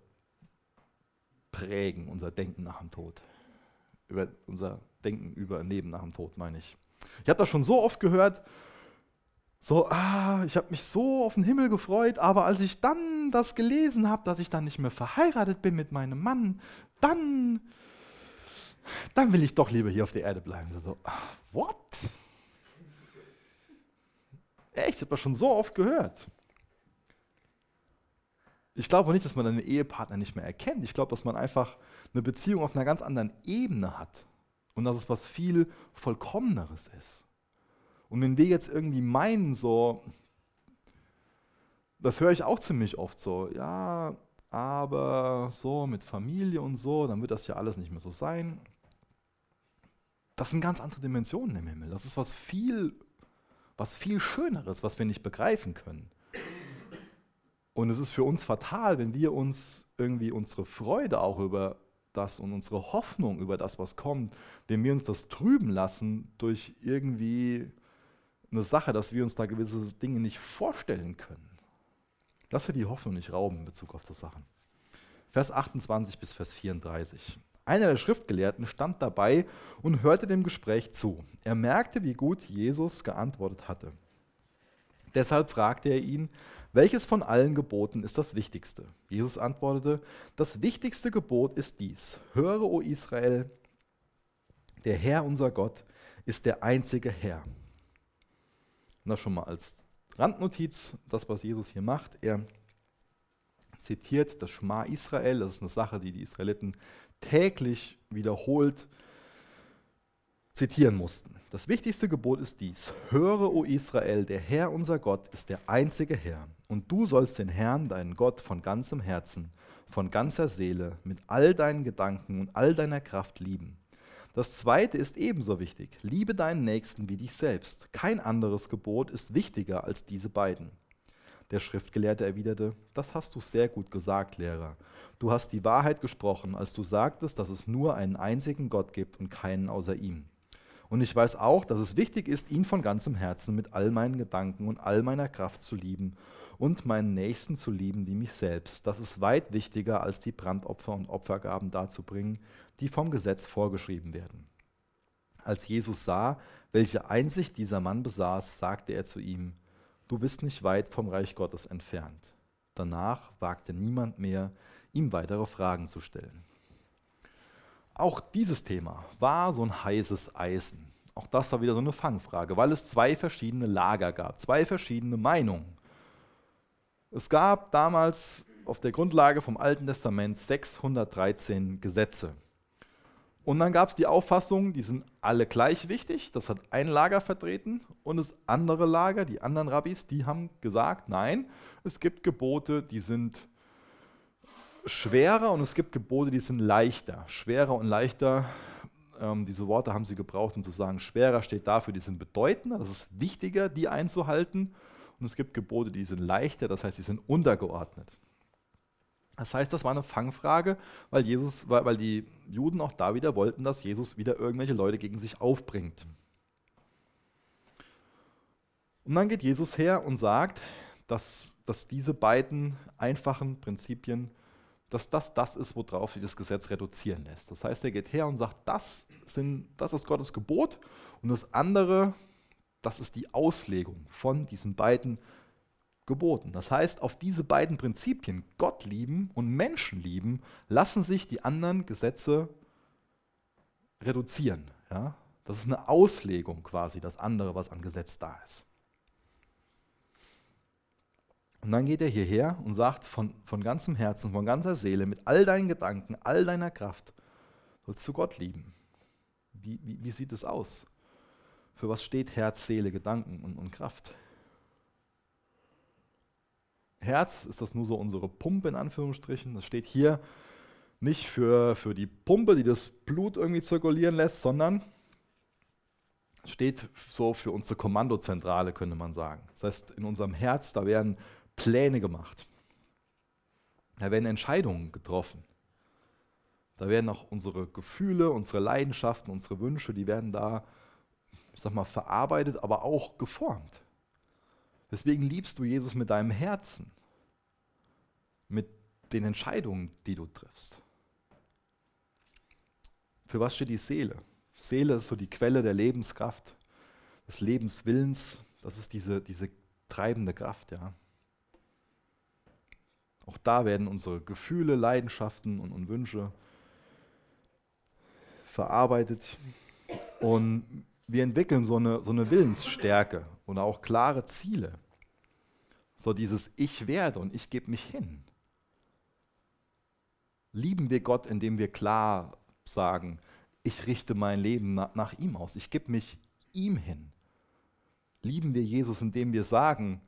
prägen, unser Denken nach dem Tod? Über unser Denken über Leben nach dem Tod, meine ich. Ich habe das schon so oft gehört, so, ah, ich habe mich so auf den Himmel gefreut, aber als ich dann das gelesen habe, dass ich dann nicht mehr verheiratet bin mit meinem Mann, dann, dann will ich doch lieber hier auf der Erde bleiben. So, ah, what? Echt, ich habe das schon so oft gehört. Ich glaube nicht, dass man einen Ehepartner nicht mehr erkennt. Ich glaube, dass man einfach eine Beziehung auf einer ganz anderen Ebene hat und dass es was viel Vollkommeneres ist. Und wenn wir jetzt irgendwie meinen, so, das höre ich auch ziemlich oft so, ja, aber so mit Familie und so, dann wird das ja alles nicht mehr so sein. Das sind ganz andere Dimensionen im Himmel. Das ist was viel, was viel Schöneres, was wir nicht begreifen können. Und es ist für uns fatal, wenn wir uns irgendwie unsere Freude auch über das und unsere Hoffnung über das, was kommt, wenn wir uns das trüben lassen durch irgendwie eine Sache, dass wir uns da gewisse Dinge nicht vorstellen können. Lass dir die Hoffnung nicht rauben in Bezug auf die Sachen. Vers 28 bis Vers 34. Einer der Schriftgelehrten stand dabei und hörte dem Gespräch zu. Er merkte, wie gut Jesus geantwortet hatte. Deshalb fragte er ihn, welches von allen Geboten ist das wichtigste? Jesus antwortete, das wichtigste Gebot ist dies. Höre, o Israel, der Herr unser Gott ist der einzige Herr. Und das schon mal als Randnotiz, das, was Jesus hier macht. Er zitiert das Schma Israel, das ist eine Sache, die die Israeliten täglich wiederholt zitieren mussten. Das wichtigste Gebot ist dies: Höre, o Israel, der Herr unser Gott ist der einzige Herr, und du sollst den Herrn, deinen Gott, von ganzem Herzen, von ganzer Seele, mit all deinen Gedanken und all deiner Kraft lieben. Das zweite ist ebenso wichtig. Liebe deinen Nächsten wie dich selbst. Kein anderes Gebot ist wichtiger als diese beiden. Der Schriftgelehrte erwiderte, das hast du sehr gut gesagt, Lehrer. Du hast die Wahrheit gesprochen, als du sagtest, dass es nur einen einzigen Gott gibt und keinen außer ihm. Und ich weiß auch, dass es wichtig ist, ihn von ganzem Herzen mit all meinen Gedanken und all meiner Kraft zu lieben und meinen Nächsten zu lieben wie mich selbst. Das ist weit wichtiger, als die Brandopfer und Opfergaben darzubringen, die vom Gesetz vorgeschrieben werden. Als Jesus sah, welche Einsicht dieser Mann besaß, sagte er zu ihm, Du bist nicht weit vom Reich Gottes entfernt. Danach wagte niemand mehr, ihm weitere Fragen zu stellen. Auch dieses Thema war so ein heißes Eisen. Auch das war wieder so eine Fangfrage, weil es zwei verschiedene Lager gab, zwei verschiedene Meinungen. Es gab damals auf der Grundlage vom Alten Testament 613 Gesetze. Und dann gab es die Auffassung, die sind alle gleich wichtig, das hat ein Lager vertreten und das andere Lager, die anderen Rabbis, die haben gesagt, nein, es gibt Gebote, die sind schwerer und es gibt Gebote, die sind leichter. Schwerer und leichter, ähm, diese Worte haben sie gebraucht, um zu sagen, schwerer steht dafür, die sind bedeutender, das ist wichtiger, die einzuhalten. Und es gibt Gebote, die sind leichter, das heißt, die sind untergeordnet. Das heißt, das war eine Fangfrage, weil, Jesus, weil die Juden auch da wieder wollten, dass Jesus wieder irgendwelche Leute gegen sich aufbringt. Und dann geht Jesus her und sagt, dass, dass diese beiden einfachen Prinzipien, dass das das ist, worauf sich das Gesetz reduzieren lässt. Das heißt, er geht her und sagt, das, sind, das ist Gottes Gebot und das andere, das ist die Auslegung von diesen beiden geboten. Das heißt, auf diese beiden Prinzipien, Gott lieben und Menschen lieben, lassen sich die anderen Gesetze reduzieren. Ja? Das ist eine Auslegung quasi, das andere, was an Gesetz da ist. Und dann geht er hierher und sagt von, von ganzem Herzen, von ganzer Seele, mit all deinen Gedanken, all deiner Kraft, sollst du Gott lieben. Wie, wie, wie sieht es aus? Für was steht Herz, Seele, Gedanken und, und Kraft? Herz ist das nur so unsere Pumpe in Anführungsstrichen. Das steht hier nicht für, für die Pumpe, die das Blut irgendwie zirkulieren lässt, sondern steht so für unsere Kommandozentrale, könnte man sagen. Das heißt, in unserem Herz, da werden Pläne gemacht. Da werden Entscheidungen getroffen. Da werden auch unsere Gefühle, unsere Leidenschaften, unsere Wünsche, die werden da, ich sag mal, verarbeitet, aber auch geformt. Deswegen liebst du Jesus mit deinem Herzen, mit den Entscheidungen, die du triffst. Für was steht die Seele? Seele ist so die Quelle der Lebenskraft, des Lebenswillens. Das ist diese, diese treibende Kraft, ja. Auch da werden unsere Gefühle, Leidenschaften und, und Wünsche verarbeitet. Und wir entwickeln so eine, so eine Willensstärke oder auch klare Ziele. So dieses Ich werde und ich gebe mich hin. Lieben wir Gott, indem wir klar sagen, ich richte mein Leben nach, nach ihm aus, ich gebe mich ihm hin. Lieben wir Jesus, indem wir sagen,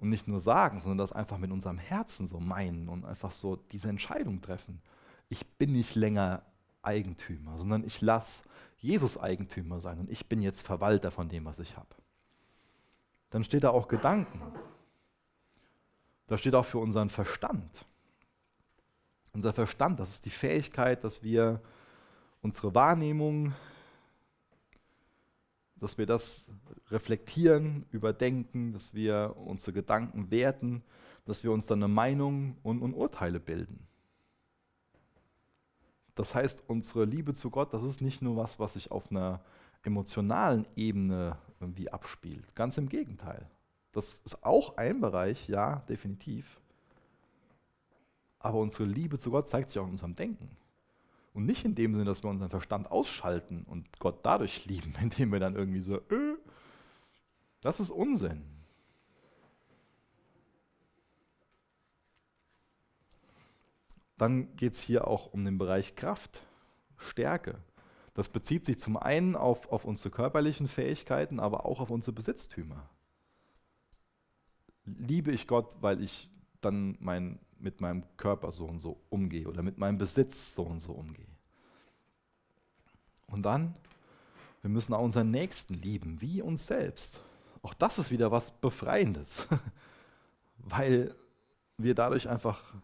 und nicht nur sagen, sondern das einfach mit unserem Herzen so meinen und einfach so diese Entscheidung treffen. Ich bin nicht länger Eigentümer, sondern ich lasse Jesus Eigentümer sein und ich bin jetzt Verwalter von dem, was ich habe. Dann steht da auch Gedanken. Da steht auch für unseren Verstand. Unser Verstand, das ist die Fähigkeit, dass wir unsere Wahrnehmung, dass wir das reflektieren, überdenken, dass wir unsere Gedanken werten, dass wir uns dann eine Meinung und, und Urteile bilden. Das heißt, unsere Liebe zu Gott, das ist nicht nur was, was sich auf einer emotionalen Ebene irgendwie abspielt. Ganz im Gegenteil. Das ist auch ein Bereich, ja, definitiv. Aber unsere Liebe zu Gott zeigt sich auch in unserem Denken. Und nicht in dem Sinne, dass wir unseren Verstand ausschalten und Gott dadurch lieben, indem wir dann irgendwie so, äh, das ist Unsinn. Dann geht es hier auch um den Bereich Kraft, Stärke. Das bezieht sich zum einen auf, auf unsere körperlichen Fähigkeiten, aber auch auf unsere Besitztümer. Liebe ich Gott, weil ich dann mein, mit meinem Körper so und so umgehe oder mit meinem Besitz so und so umgehe. Und dann, wir müssen auch unseren Nächsten lieben, wie uns selbst. Auch das ist wieder was Befreiendes, weil wir dadurch einfach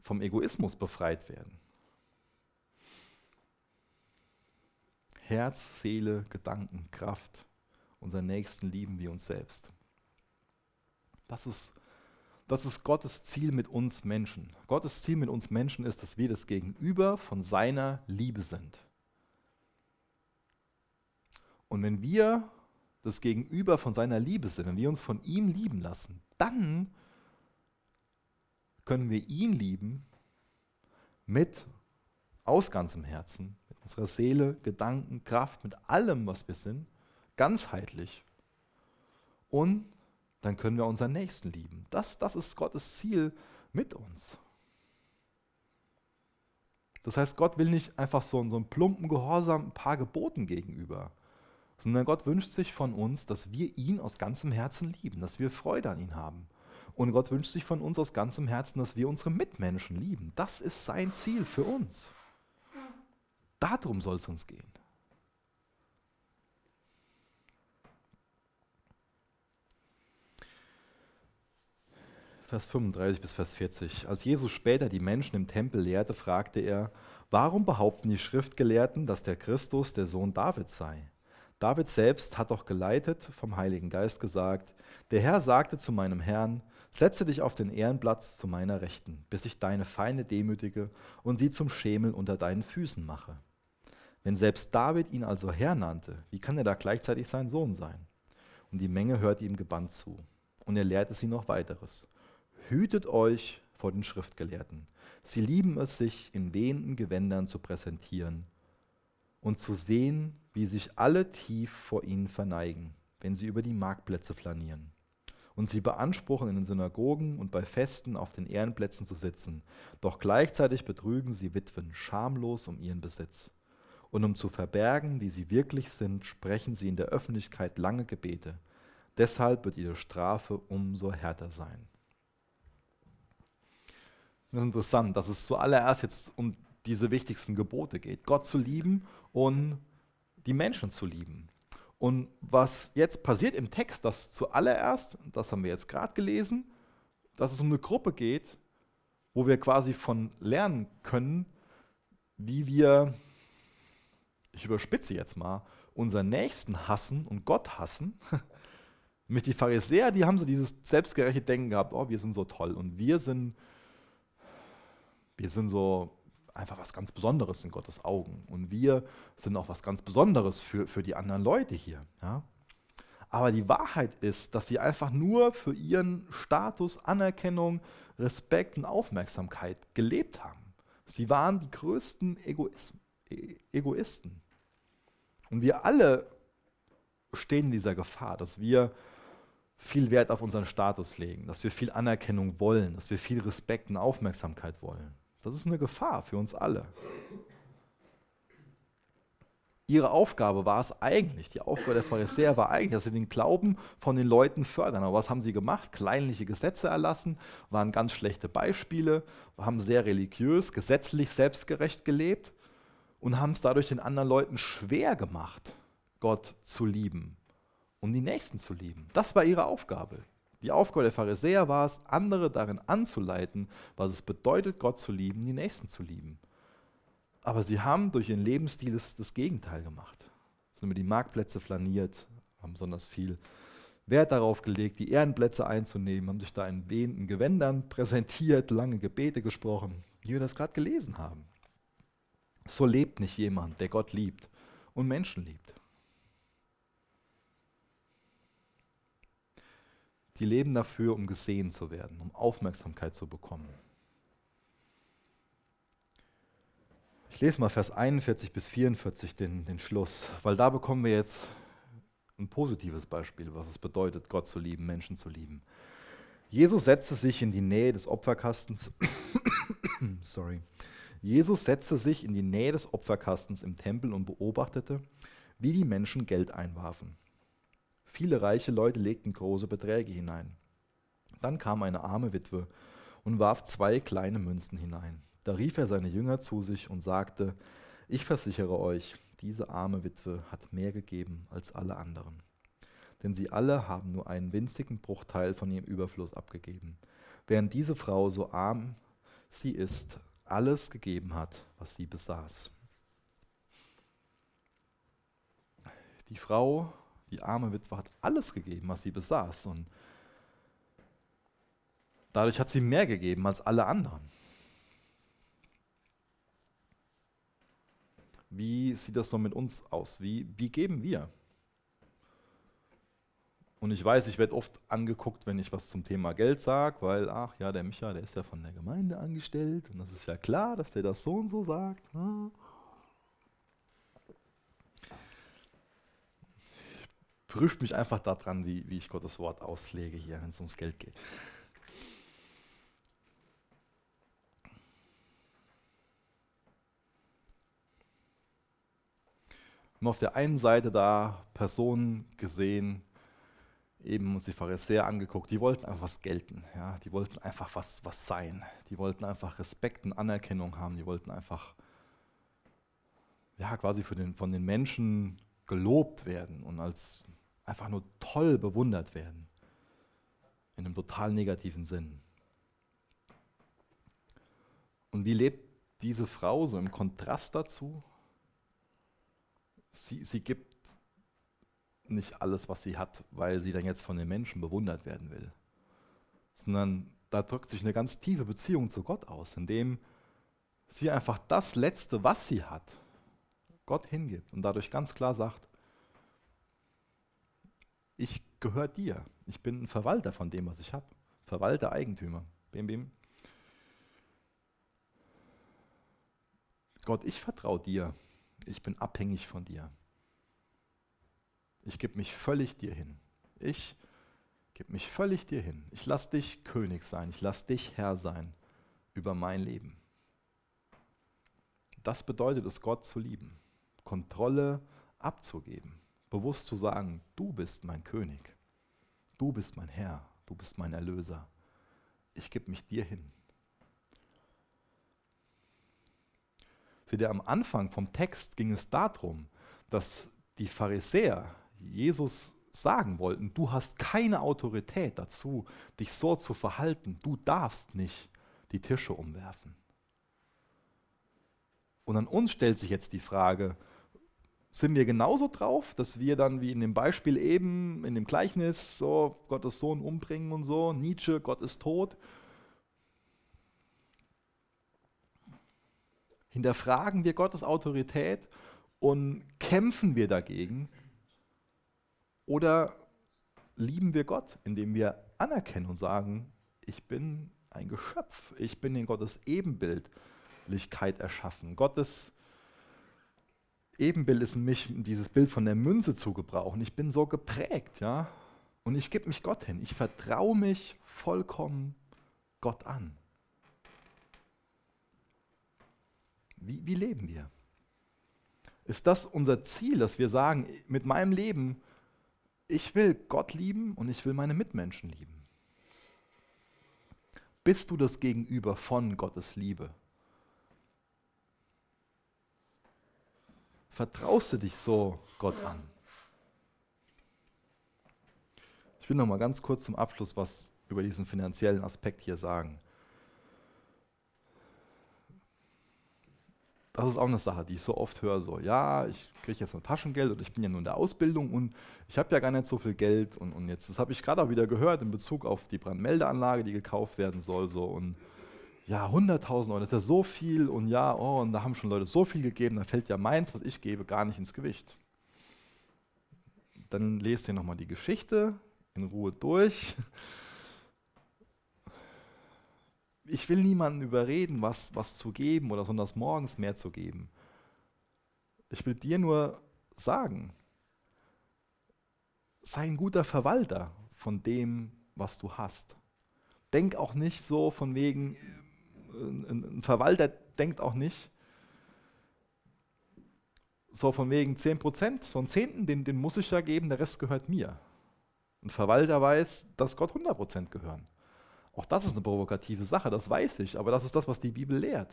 vom Egoismus befreit werden. Herz, Seele, Gedanken, Kraft, unseren Nächsten lieben wie uns selbst. Das ist, das ist Gottes Ziel mit uns Menschen. Gottes Ziel mit uns Menschen ist, dass wir das Gegenüber von seiner Liebe sind. Und wenn wir das Gegenüber von seiner Liebe sind, wenn wir uns von ihm lieben lassen, dann können wir ihn lieben mit aus ganzem Herzen, mit unserer Seele, Gedanken, Kraft, mit allem, was wir sind, ganzheitlich. Und dann können wir unseren Nächsten lieben. Das, das ist Gottes Ziel mit uns. Das heißt, Gott will nicht einfach so, so einen plumpen Gehorsam ein paar Geboten gegenüber, sondern Gott wünscht sich von uns, dass wir ihn aus ganzem Herzen lieben, dass wir Freude an ihn haben. Und Gott wünscht sich von uns aus ganzem Herzen, dass wir unsere Mitmenschen lieben. Das ist sein Ziel für uns. Darum soll es uns gehen. Vers 35 bis Vers 40. Als Jesus später die Menschen im Tempel lehrte, fragte er, warum behaupten die Schriftgelehrten, dass der Christus der Sohn Davids sei? David selbst hat doch geleitet vom Heiligen Geist gesagt, der Herr sagte zu meinem Herrn, setze dich auf den Ehrenplatz zu meiner Rechten, bis ich deine Feinde demütige und sie zum Schemel unter deinen Füßen mache. Wenn selbst David ihn also Herr nannte, wie kann er da gleichzeitig sein Sohn sein? Und die Menge hörte ihm gebannt zu. Und er lehrte sie noch weiteres. Hütet euch vor den Schriftgelehrten. Sie lieben es, sich in wehenden Gewändern zu präsentieren und zu sehen, wie sich alle tief vor ihnen verneigen, wenn sie über die Marktplätze flanieren. Und sie beanspruchen, in den Synagogen und bei Festen auf den Ehrenplätzen zu sitzen, doch gleichzeitig betrügen sie Witwen schamlos um ihren Besitz. Und um zu verbergen, wie sie wirklich sind, sprechen sie in der Öffentlichkeit lange Gebete. Deshalb wird ihre Strafe umso härter sein. Das ist interessant, dass es zuallererst jetzt um diese wichtigsten Gebote geht. Gott zu lieben und die Menschen zu lieben. Und was jetzt passiert im Text, dass zuallererst, das haben wir jetzt gerade gelesen, dass es um eine Gruppe geht, wo wir quasi von lernen können, wie wir, ich überspitze jetzt mal, unseren Nächsten hassen und Gott hassen. Mit die Pharisäer, die haben so dieses selbstgerechte Denken gehabt, oh, wir sind so toll und wir sind, wir sind so einfach was ganz Besonderes in Gottes Augen und wir sind auch was ganz Besonderes für, für die anderen Leute hier. Ja? Aber die Wahrheit ist, dass sie einfach nur für ihren Status, Anerkennung, Respekt und Aufmerksamkeit gelebt haben. Sie waren die größten Egois e-, Egoisten. Und wir alle stehen in dieser Gefahr, dass wir viel Wert auf unseren Status legen, dass wir viel Anerkennung wollen, dass wir viel Respekt und Aufmerksamkeit wollen. Das ist eine Gefahr für uns alle. Ihre Aufgabe war es eigentlich, die Aufgabe der Pharisäer war eigentlich, dass sie den Glauben von den Leuten fördern. Aber was haben sie gemacht? Kleinliche Gesetze erlassen, waren ganz schlechte Beispiele, haben sehr religiös, gesetzlich selbstgerecht gelebt und haben es dadurch den anderen Leuten schwer gemacht, Gott zu lieben und die Nächsten zu lieben. Das war ihre Aufgabe. Die Aufgabe der Pharisäer war es, andere darin anzuleiten, was es bedeutet, Gott zu lieben, die Nächsten zu lieben. Aber sie haben durch ihren Lebensstil das, das Gegenteil gemacht. Sie sind über die Marktplätze flaniert, haben besonders viel Wert darauf gelegt, die Ehrenplätze einzunehmen, haben sich da in wehenden Gewändern präsentiert, lange Gebete gesprochen, wie wir das gerade gelesen haben. So lebt nicht jemand, der Gott liebt und Menschen liebt. Die leben dafür, um gesehen zu werden, um Aufmerksamkeit zu bekommen. Ich lese mal Vers 41 bis 44 den, den Schluss, weil da bekommen wir jetzt ein positives Beispiel, was es bedeutet, Gott zu lieben, Menschen zu lieben. Jesus setzte sich in die Nähe des Opferkastens. Sorry. Jesus setzte sich in die Nähe des Opferkastens im Tempel und beobachtete, wie die Menschen Geld einwarfen. Viele reiche Leute legten große Beträge hinein. Dann kam eine arme Witwe und warf zwei kleine Münzen hinein. Da rief er seine Jünger zu sich und sagte, ich versichere euch, diese arme Witwe hat mehr gegeben als alle anderen. Denn sie alle haben nur einen winzigen Bruchteil von ihrem Überfluss abgegeben, während diese Frau, so arm sie ist, alles gegeben hat, was sie besaß. Die Frau, die arme Witwe, hat alles gegeben, was sie besaß. Und dadurch hat sie mehr gegeben als alle anderen. Wie sieht das noch mit uns aus? Wie, wie geben wir? Und ich weiß, ich werde oft angeguckt, wenn ich was zum Thema Geld sage, weil, ach ja, der Micha, der ist ja von der Gemeinde angestellt und das ist ja klar, dass der das so und so sagt. Prüft mich einfach daran, wie, wie ich Gottes Wort auslege hier, wenn es ums Geld geht. haben auf der einen Seite da Personen gesehen, eben uns die Pharisäer angeguckt, die wollten einfach was gelten, ja? die wollten einfach was, was sein, die wollten einfach Respekt und Anerkennung haben, die wollten einfach ja, quasi den, von den Menschen gelobt werden und als einfach nur toll bewundert werden, in einem total negativen Sinn. Und wie lebt diese Frau so im Kontrast dazu? sie, sie gibt nicht alles, was sie hat, weil sie dann jetzt von den Menschen bewundert werden will, sondern da drückt sich eine ganz tiefe Beziehung zu Gott aus, indem sie einfach das Letzte, was sie hat, Gott hingibt und dadurch ganz klar sagt, ich gehöre dir, ich bin ein Verwalter von dem, was ich habe, Verwalter, Eigentümer, bim, bim. Gott, ich vertraue dir, ich bin abhängig von dir. Ich gebe mich völlig dir hin. Ich gebe mich völlig dir hin. Ich lasse dich König sein. Ich lasse dich Herr sein über mein Leben. Das bedeutet es, Gott zu lieben, Kontrolle abzugeben, bewusst zu sagen, du bist mein König, du bist mein Herr, du bist mein Erlöser. Ich gebe mich dir hin. Seht ihr, am Anfang vom Text ging es darum, dass die Pharisäer Jesus sagen wollten, du hast keine Autorität dazu, dich so zu verhalten, du darfst nicht die Tische umwerfen. Und an uns stellt sich jetzt die Frage, sind wir genauso drauf, dass wir dann wie in dem Beispiel eben, in dem Gleichnis, so Gottes Sohn umbringen und so, Nietzsche, Gott ist tot. Hinterfragen wir Gottes Autorität und kämpfen wir dagegen? Oder lieben wir Gott, indem wir anerkennen und sagen, ich bin ein Geschöpf, ich bin in Gottes Ebenbildlichkeit erschaffen. Gottes Ebenbild ist in mich, dieses Bild von der Münze zu gebrauchen. Ich bin so geprägt, ja. Und ich gebe mich Gott hin. Ich vertraue mich vollkommen Gott an. Wie, wie leben wir? Ist das unser Ziel, dass wir sagen, mit meinem Leben, ich will Gott lieben und ich will meine Mitmenschen lieben? Bist du das Gegenüber von Gottes Liebe? Vertraust du dich so Gott an? Ich will noch mal ganz kurz zum Abschluss was über diesen finanziellen Aspekt hier sagen. Das ist auch eine Sache, die ich so oft höre, so, ja, ich kriege jetzt nur Taschengeld oder ich bin ja nur in der Ausbildung und ich habe ja gar nicht so viel Geld und, und jetzt, das habe ich gerade auch wieder gehört in Bezug auf die Brandmeldeanlage, die gekauft werden soll, so und ja, 100.000 Euro, das ist ja so viel und ja, oh, und da haben schon Leute so viel gegeben, da fällt ja meins, was ich gebe, gar nicht ins Gewicht. Dann lest ihr nochmal die Geschichte in Ruhe durch. Ich will niemanden überreden, was, was zu geben oder sonntags morgens mehr zu geben. Ich will dir nur sagen, sei ein guter Verwalter von dem, was du hast. Denk auch nicht so von wegen, ein, Verwalter denkt auch nicht, so von wegen 10%, so einen Zehnten, den, den muss ich ja geben, der Rest gehört mir. Ein Verwalter weiß, dass Gott 100% gehören. Auch das ist eine provokative Sache, das weiß ich, aber das ist das, was die Bibel lehrt.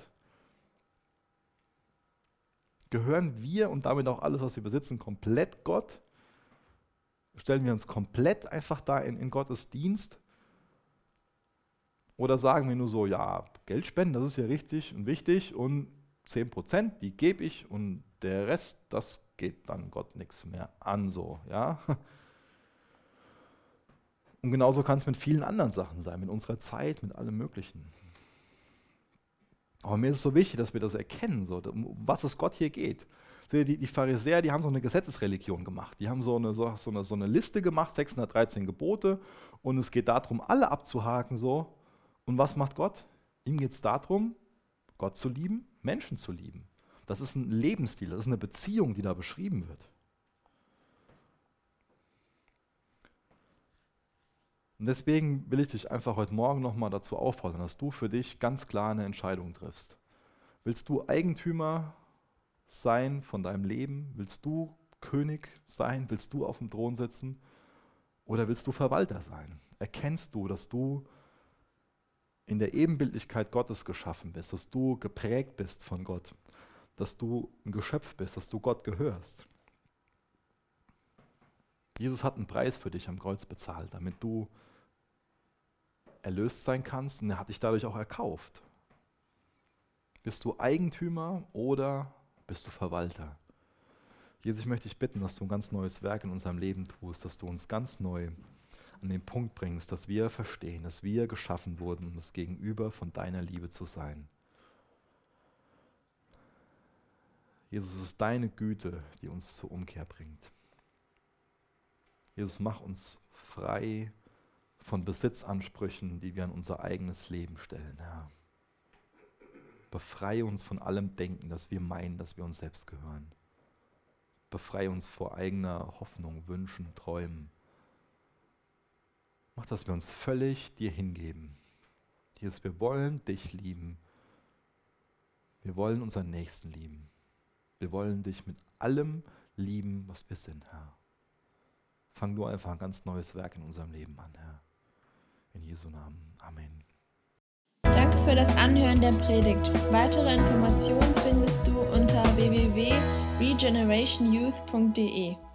Gehören wir und damit auch alles, was wir besitzen, komplett Gott? Stellen wir uns komplett einfach da in, in Gottes Dienst? Oder sagen wir nur so, ja, Geld spenden, das ist ja richtig und wichtig und 10%, die gebe ich und der Rest, das geht dann Gott nichts mehr an, so, ja. Und genauso kann es mit vielen anderen Sachen sein, mit unserer Zeit, mit allem Möglichen. Aber mir ist es so wichtig, dass wir das erkennen, so, um was es Gott hier geht. Die, die Pharisäer, die haben so eine Gesetzesreligion gemacht. Die haben so eine, so, so, eine, so eine Liste gemacht, 613 Gebote, und es geht darum, alle abzuhaken, so, und was macht Gott? Ihm geht es darum, Gott zu lieben, Menschen zu lieben. Das ist ein Lebensstil, das ist eine Beziehung, die da beschrieben wird. Und deswegen will ich dich einfach heute Morgen nochmal dazu auffordern, dass du für dich ganz klar eine Entscheidung triffst. Willst du Eigentümer sein von deinem Leben? Willst du König sein? Willst du auf dem Thron sitzen? Oder willst du Verwalter sein? Erkennst du, dass du in der Ebenbildlichkeit Gottes geschaffen bist, dass du geprägt bist von Gott, dass du ein Geschöpf bist, dass du Gott gehörst. Jesus hat einen Preis für dich am Kreuz bezahlt, damit du erlöst sein kannst und er hat dich dadurch auch erkauft. Bist du Eigentümer oder bist du Verwalter? Jesus, ich möchte dich bitten, dass du ein ganz neues Werk in unserem Leben tust, dass du uns ganz neu an den Punkt bringst, dass wir verstehen, dass wir geschaffen wurden, um das Gegenüber von deiner Liebe zu sein. Jesus, es ist deine Güte, die uns zur Umkehr bringt. Jesus, mach uns frei von Besitzansprüchen, die wir an unser eigenes Leben stellen, Herr. Befreie uns von allem Denken, dass wir meinen, dass wir uns selbst gehören. Befreie uns vor eigener Hoffnung, Wünschen, Träumen. Mach, dass wir uns völlig dir hingeben. Jesus, wir wollen dich lieben. Wir wollen unseren Nächsten lieben. Wir wollen dich mit allem lieben, was wir sind, Herr. Fang du einfach ein ganz neues Werk in unserem Leben an, Herr. In Jesu Namen. Amen. Danke für das Anhören der Predigt. Weitere Informationen findest du unter www.regenerationyouth.de.